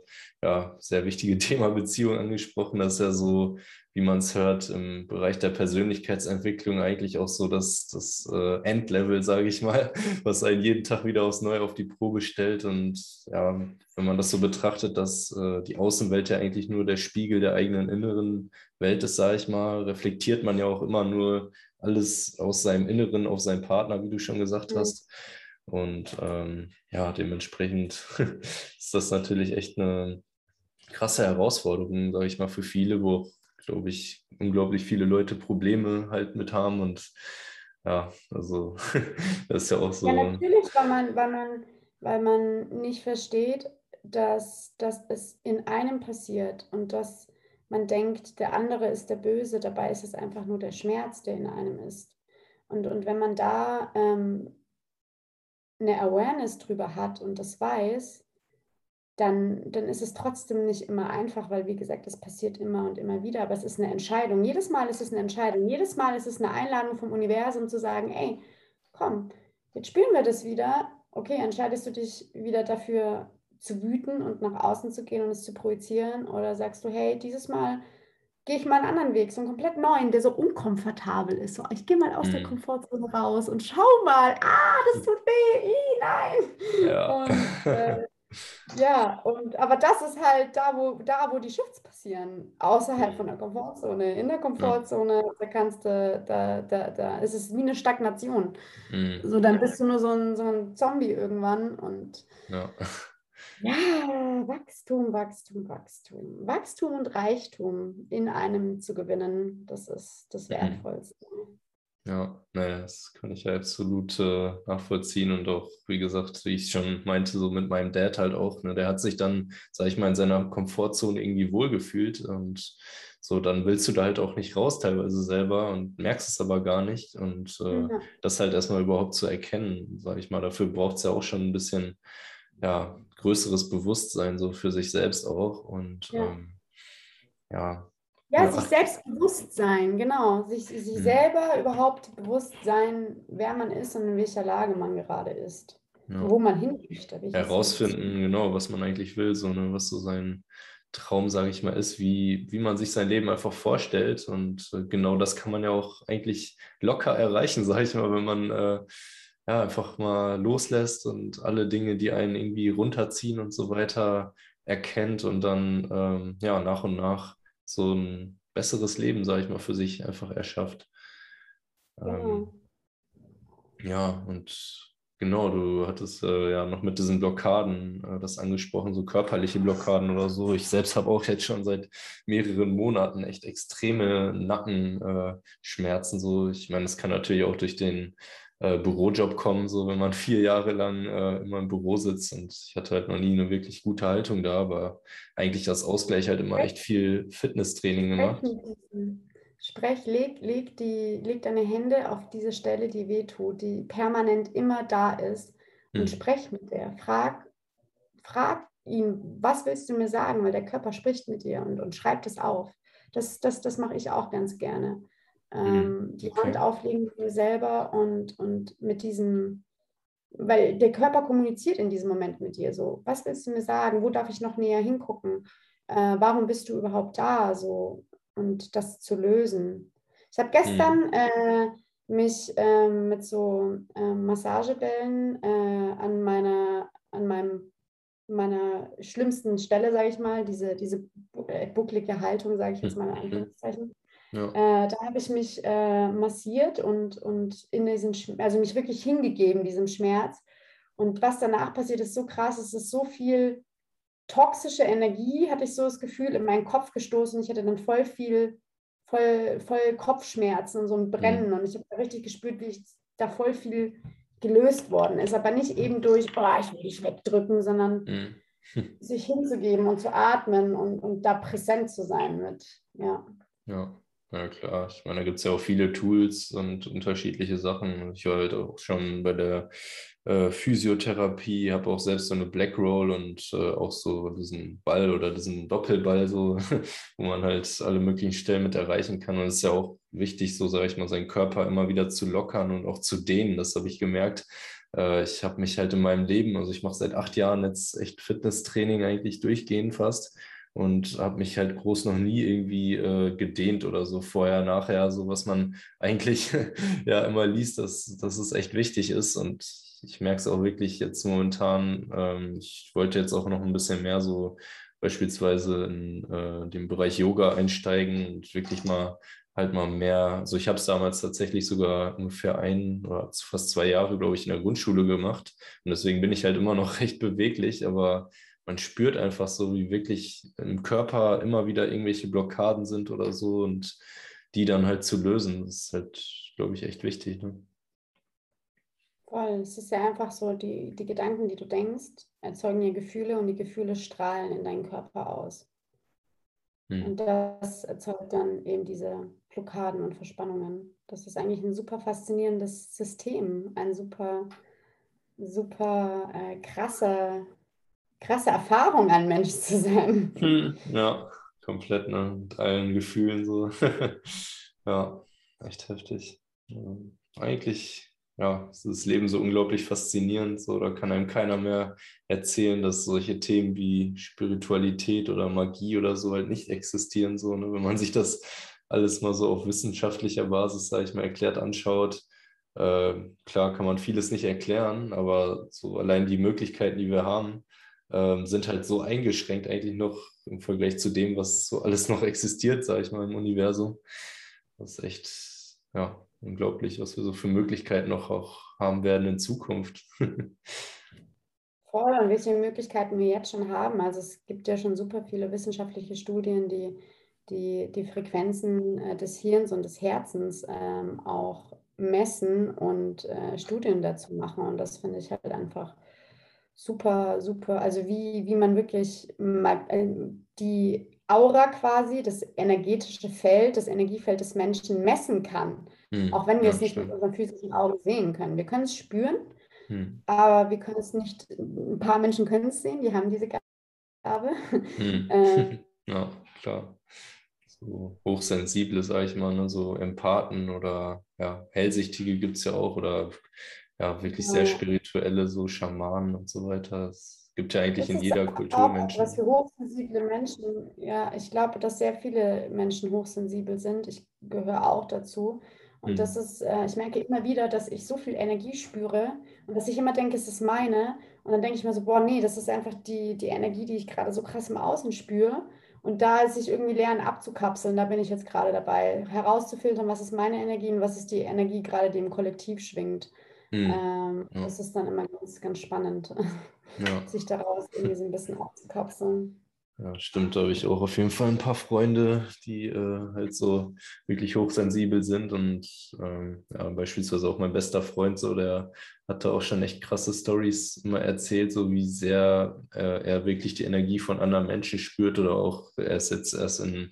ja, sehr wichtige Thema Beziehung angesprochen. Das ist ja so, wie man es hört, im Bereich der Persönlichkeitsentwicklung eigentlich auch so das, das äh, Endlevel, sage ich mal, was einen jeden Tag wieder aufs Neue auf die Probe stellt. Und ja, wenn man das so betrachtet, dass äh, die Außenwelt ja eigentlich nur der Spiegel der eigenen inneren Welt ist, sage ich mal, reflektiert man ja auch immer nur alles aus seinem Inneren auf seinen Partner, wie du schon gesagt mhm. hast. Und ähm, ja, dementsprechend ist das natürlich echt eine krasse Herausforderung, sage ich mal, für viele, wo, glaube ich, unglaublich viele Leute Probleme halt mit haben. Und ja, also das ist ja auch so. Ja, natürlich, weil man, weil man, weil man nicht versteht, dass, dass es in einem passiert und dass man denkt, der andere ist der Böse, dabei ist es einfach nur der Schmerz, der in einem ist. Und, und wenn man da ähm, eine Awareness drüber hat und das weiß, dann, dann ist es trotzdem nicht immer einfach, weil wie gesagt, es passiert immer und immer wieder, aber es ist eine Entscheidung. Jedes Mal ist es eine Entscheidung. Jedes Mal ist es eine Einladung vom Universum zu sagen, ey, komm, jetzt spielen wir das wieder. Okay, entscheidest du dich wieder dafür zu wüten und nach außen zu gehen und es zu projizieren oder sagst du, hey, dieses Mal gehe ich mal einen anderen Weg, so einen komplett neuen, der so unkomfortabel ist. So, ich gehe mal aus mhm. der Komfortzone raus und schau mal, ah, das tut weh, Ih, nein. Ja. Und, äh, ja, und aber das ist halt da, wo, da, wo die Shifts passieren, außerhalb von der Komfortzone. In der Komfortzone, da kannst du, da, da, da ist es wie eine Stagnation. Mhm. So, dann bist du nur so ein, so ein Zombie irgendwann und ja. Ja, Wachstum, Wachstum, Wachstum. Wachstum und Reichtum in einem zu gewinnen, das ist das mhm. Wertvollste. Ja, naja, das kann ich ja absolut äh, nachvollziehen und auch, wie gesagt, wie ich schon meinte, so mit meinem Dad halt auch, ne, der hat sich dann, sag ich mal, in seiner Komfortzone irgendwie wohlgefühlt und so, dann willst du da halt auch nicht raus teilweise selber und merkst es aber gar nicht und äh, ja. das halt erstmal überhaupt zu erkennen, sag ich mal, dafür braucht es ja auch schon ein bisschen ja, größeres Bewusstsein so für sich selbst auch. Und ja, ähm, ja. ja. sich selbst bewusst sein, genau. Sich, sich mhm. selber überhaupt bewusst sein, wer man ist und in welcher Lage man gerade ist. Ja. Wo man hin möchte. Herausfinden, genau, was man eigentlich will, so, ne, was so sein Traum, sage ich mal, ist, wie, wie man sich sein Leben einfach vorstellt. Und äh, genau das kann man ja auch eigentlich locker erreichen, sage ich mal, wenn man äh, ja, einfach mal loslässt und alle Dinge, die einen irgendwie runterziehen und so weiter, erkennt und dann ähm, ja, nach und nach so ein besseres Leben, sage ich mal, für sich einfach erschafft. Ähm, ja, und genau, du hattest äh, ja noch mit diesen Blockaden äh, das angesprochen, so körperliche Blockaden oder so. Ich selbst habe auch jetzt schon seit mehreren Monaten echt extreme Nackenschmerzen. Äh, so, ich meine, es kann natürlich auch durch den äh, Bürojob kommen, so wenn man vier Jahre lang äh, immer im Büro sitzt und ich hatte halt noch nie eine wirklich gute Haltung da, aber eigentlich als Ausgleich halt immer echt viel Fitnesstraining gemacht. Sprech, leg, leg, die, leg deine Hände auf diese Stelle, die wehtut, die permanent immer da ist und hm. sprech mit der. Frag, frag ihn, was willst du mir sagen, weil der Körper spricht mit dir und, und schreibt es auf. Das, das, das mache ich auch ganz gerne. Mhm. ähm, die Hand auflegen mit mir selber und, und mit diesem, weil der Körper kommuniziert in diesem Moment mit dir so. Was willst du mir sagen? Wo darf ich noch näher hingucken? Äh, warum bist du überhaupt da? So und das zu lösen. Ich habe gestern mhm. äh, mich ähm, mit so ähm, Massagebällen äh, an meiner, an meinem, meiner schlimmsten Stelle, sage ich mal, diese, diese äh, bucklige Haltung, sage ich jetzt mal in mhm. Anführungszeichen. Ja. Äh, da habe ich mich äh, massiert und, und in diesen, also mich wirklich hingegeben, diesem Schmerz. Und was danach passiert, ist so krass, es ist so viel toxische Energie, hatte ich so das Gefühl, in meinen Kopf gestoßen. Ich hatte dann voll viel voll, voll Kopfschmerzen und so ein Brennen. Mhm. Und ich habe richtig gespürt, wie ich da voll viel gelöst worden ist. Aber nicht eben durch, oh, ich will dich wegdrücken, sondern mhm. sich hinzugeben und zu atmen und, und da präsent zu sein mit. Ja. Ja. Ja, klar. Ich meine, da gibt es ja auch viele Tools und unterschiedliche Sachen. Ich war halt auch schon bei der äh, Physiotherapie, habe auch selbst so eine Black Roll und äh, auch so diesen Ball oder diesen Doppelball, so, wo man halt alle möglichen Stellen mit erreichen kann. Und es ist ja auch wichtig, so sage ich mal, seinen Körper immer wieder zu lockern und auch zu dehnen. Das habe ich gemerkt. Äh, ich habe mich halt in meinem Leben, also ich mache seit acht Jahren jetzt echt Fitnesstraining eigentlich durchgehend fast und habe mich halt groß noch nie irgendwie äh, gedehnt oder so vorher, nachher, so was man eigentlich ja immer liest, dass, dass es echt wichtig ist und ich merke es auch wirklich jetzt momentan. Ähm, ich wollte jetzt auch noch ein bisschen mehr so beispielsweise in äh, den Bereich Yoga einsteigen und wirklich mal halt mal mehr, also ich habe es damals tatsächlich sogar ungefähr ein oder fast zwei Jahre, glaube ich, in der Grundschule gemacht. Und deswegen bin ich halt immer noch recht beweglich, aber man spürt einfach so, wie wirklich im Körper immer wieder irgendwelche Blockaden sind oder so und die dann halt zu lösen, das ist halt, glaube ich, echt wichtig. Ne? Voll, es ist ja einfach so, die, die Gedanken, die du denkst, erzeugen ja Gefühle und die Gefühle strahlen in deinen Körper aus. Hm. Und das erzeugt dann eben diese Blockaden und Verspannungen. Das ist eigentlich ein super faszinierendes System, ein super, super äh, krasser krasse Erfahrung, ein Mensch zu sein. Hm, ja, komplett, ne? Mit allen Gefühlen so. ja, echt heftig. Eigentlich, ja, ist das Leben so unglaublich faszinierend. So, da kann einem keiner mehr erzählen, dass solche Themen wie Spiritualität oder Magie oder so halt nicht existieren. So, ne? Wenn man sich das alles mal so auf wissenschaftlicher Basis, sage ich mal, erklärt anschaut, äh, klar kann man vieles nicht erklären, aber so allein die Möglichkeiten, die wir haben, ähm, sind halt so eingeschränkt eigentlich noch im Vergleich zu dem, was so alles noch existiert, sage ich mal, im Universum. Das ist echt ja, unglaublich, was wir so für Möglichkeiten noch auch haben werden in Zukunft. Voll, und welche Möglichkeiten wir jetzt schon haben. Also es gibt ja schon super viele wissenschaftliche Studien, die die, die Frequenzen äh, des Hirns und des Herzens ähm, auch messen und äh, Studien dazu machen. Und das finde ich halt einfach super, super, also wie, wie man wirklich äh, die Aura quasi, das energetische Feld, das Energiefeld des Menschen messen kann. Hm, auch wenn wir ja, es nicht stimmt. mit unserem physischen Auge sehen können. Wir können es spüren, hm. aber wir können es nicht, ein paar Menschen können es sehen, die haben diese Gabe. Hm. Äh, ja, klar. So hochsensible, sage ich mal, ne? so Empathen oder ja, Hellsichtige gibt es ja auch oder ja, wirklich sehr spirituelle, so Schamanen und so weiter. Es gibt ja eigentlich das in jeder Kultur Menschen. Was für hochsensible Menschen, ja, ich glaube, dass sehr viele Menschen hochsensibel sind. Ich gehöre auch dazu. Und hm. das ist, äh, ich merke immer wieder, dass ich so viel Energie spüre und dass ich immer denke, es ist meine. Und dann denke ich mir so, boah, nee, das ist einfach die, die Energie, die ich gerade so krass im Außen spüre. Und da ist sich irgendwie lernen abzukapseln, da bin ich jetzt gerade dabei, herauszufiltern, was ist meine Energie und was ist die Energie gerade, die im Kollektiv schwingt. Hm. Ähm. Das ist dann immer ganz, ganz spannend, ja. sich daraus irgendwie so ein bisschen abzukapseln. Ja, stimmt, da habe ich auch auf jeden Fall ein paar Freunde, die äh, halt so wirklich hochsensibel sind und ähm, ja, beispielsweise auch mein bester Freund so, der hatte auch schon echt krasse Stories immer erzählt, so wie sehr äh, er wirklich die Energie von anderen Menschen spürt oder auch er ist jetzt erst in,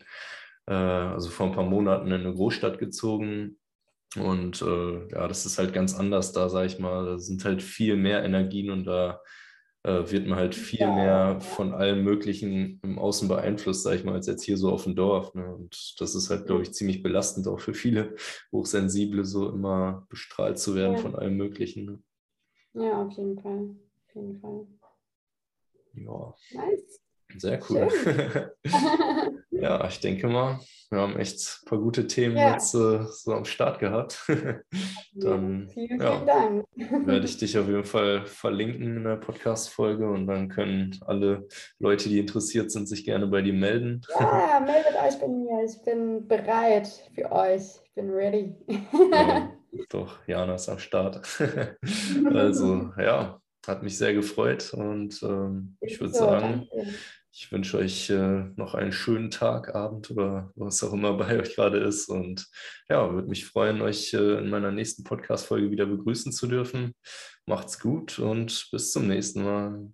äh, also vor ein paar Monaten in eine Großstadt gezogen und äh, ja, das ist halt ganz anders da, sage ich mal. Da sind halt viel mehr Energien und da äh, wird man halt viel ja. mehr von allem Möglichen im Außen beeinflusst, sage ich mal, als jetzt hier so auf dem Dorf. Ne? Und das ist halt, glaube ich, ziemlich belastend auch für viele Hochsensible, so immer bestrahlt zu werden ja. von allem Möglichen. Ne? Ja, auf jeden Fall. Auf jeden Fall. Ja. Nice. Sehr cool. ja, ich denke mal, wir haben echt ein paar gute Themen ja. jetzt äh, so am Start gehabt. dann vielen, ja, vielen Dank. werde ich dich auf jeden Fall verlinken in der Podcast-Folge und dann können alle Leute, die interessiert sind, sich gerne bei dir melden. Ja, meldet euch bei mir. Ich bin bereit für euch. Ich bin ready. ja, doch, Jana ist am Start. also, ja, hat mich sehr gefreut und ähm, ich würde so, sagen, danke. Ich wünsche euch äh, noch einen schönen Tag, Abend oder was auch immer bei euch gerade ist. Und ja, würde mich freuen, euch äh, in meiner nächsten Podcast-Folge wieder begrüßen zu dürfen. Macht's gut und bis zum nächsten Mal.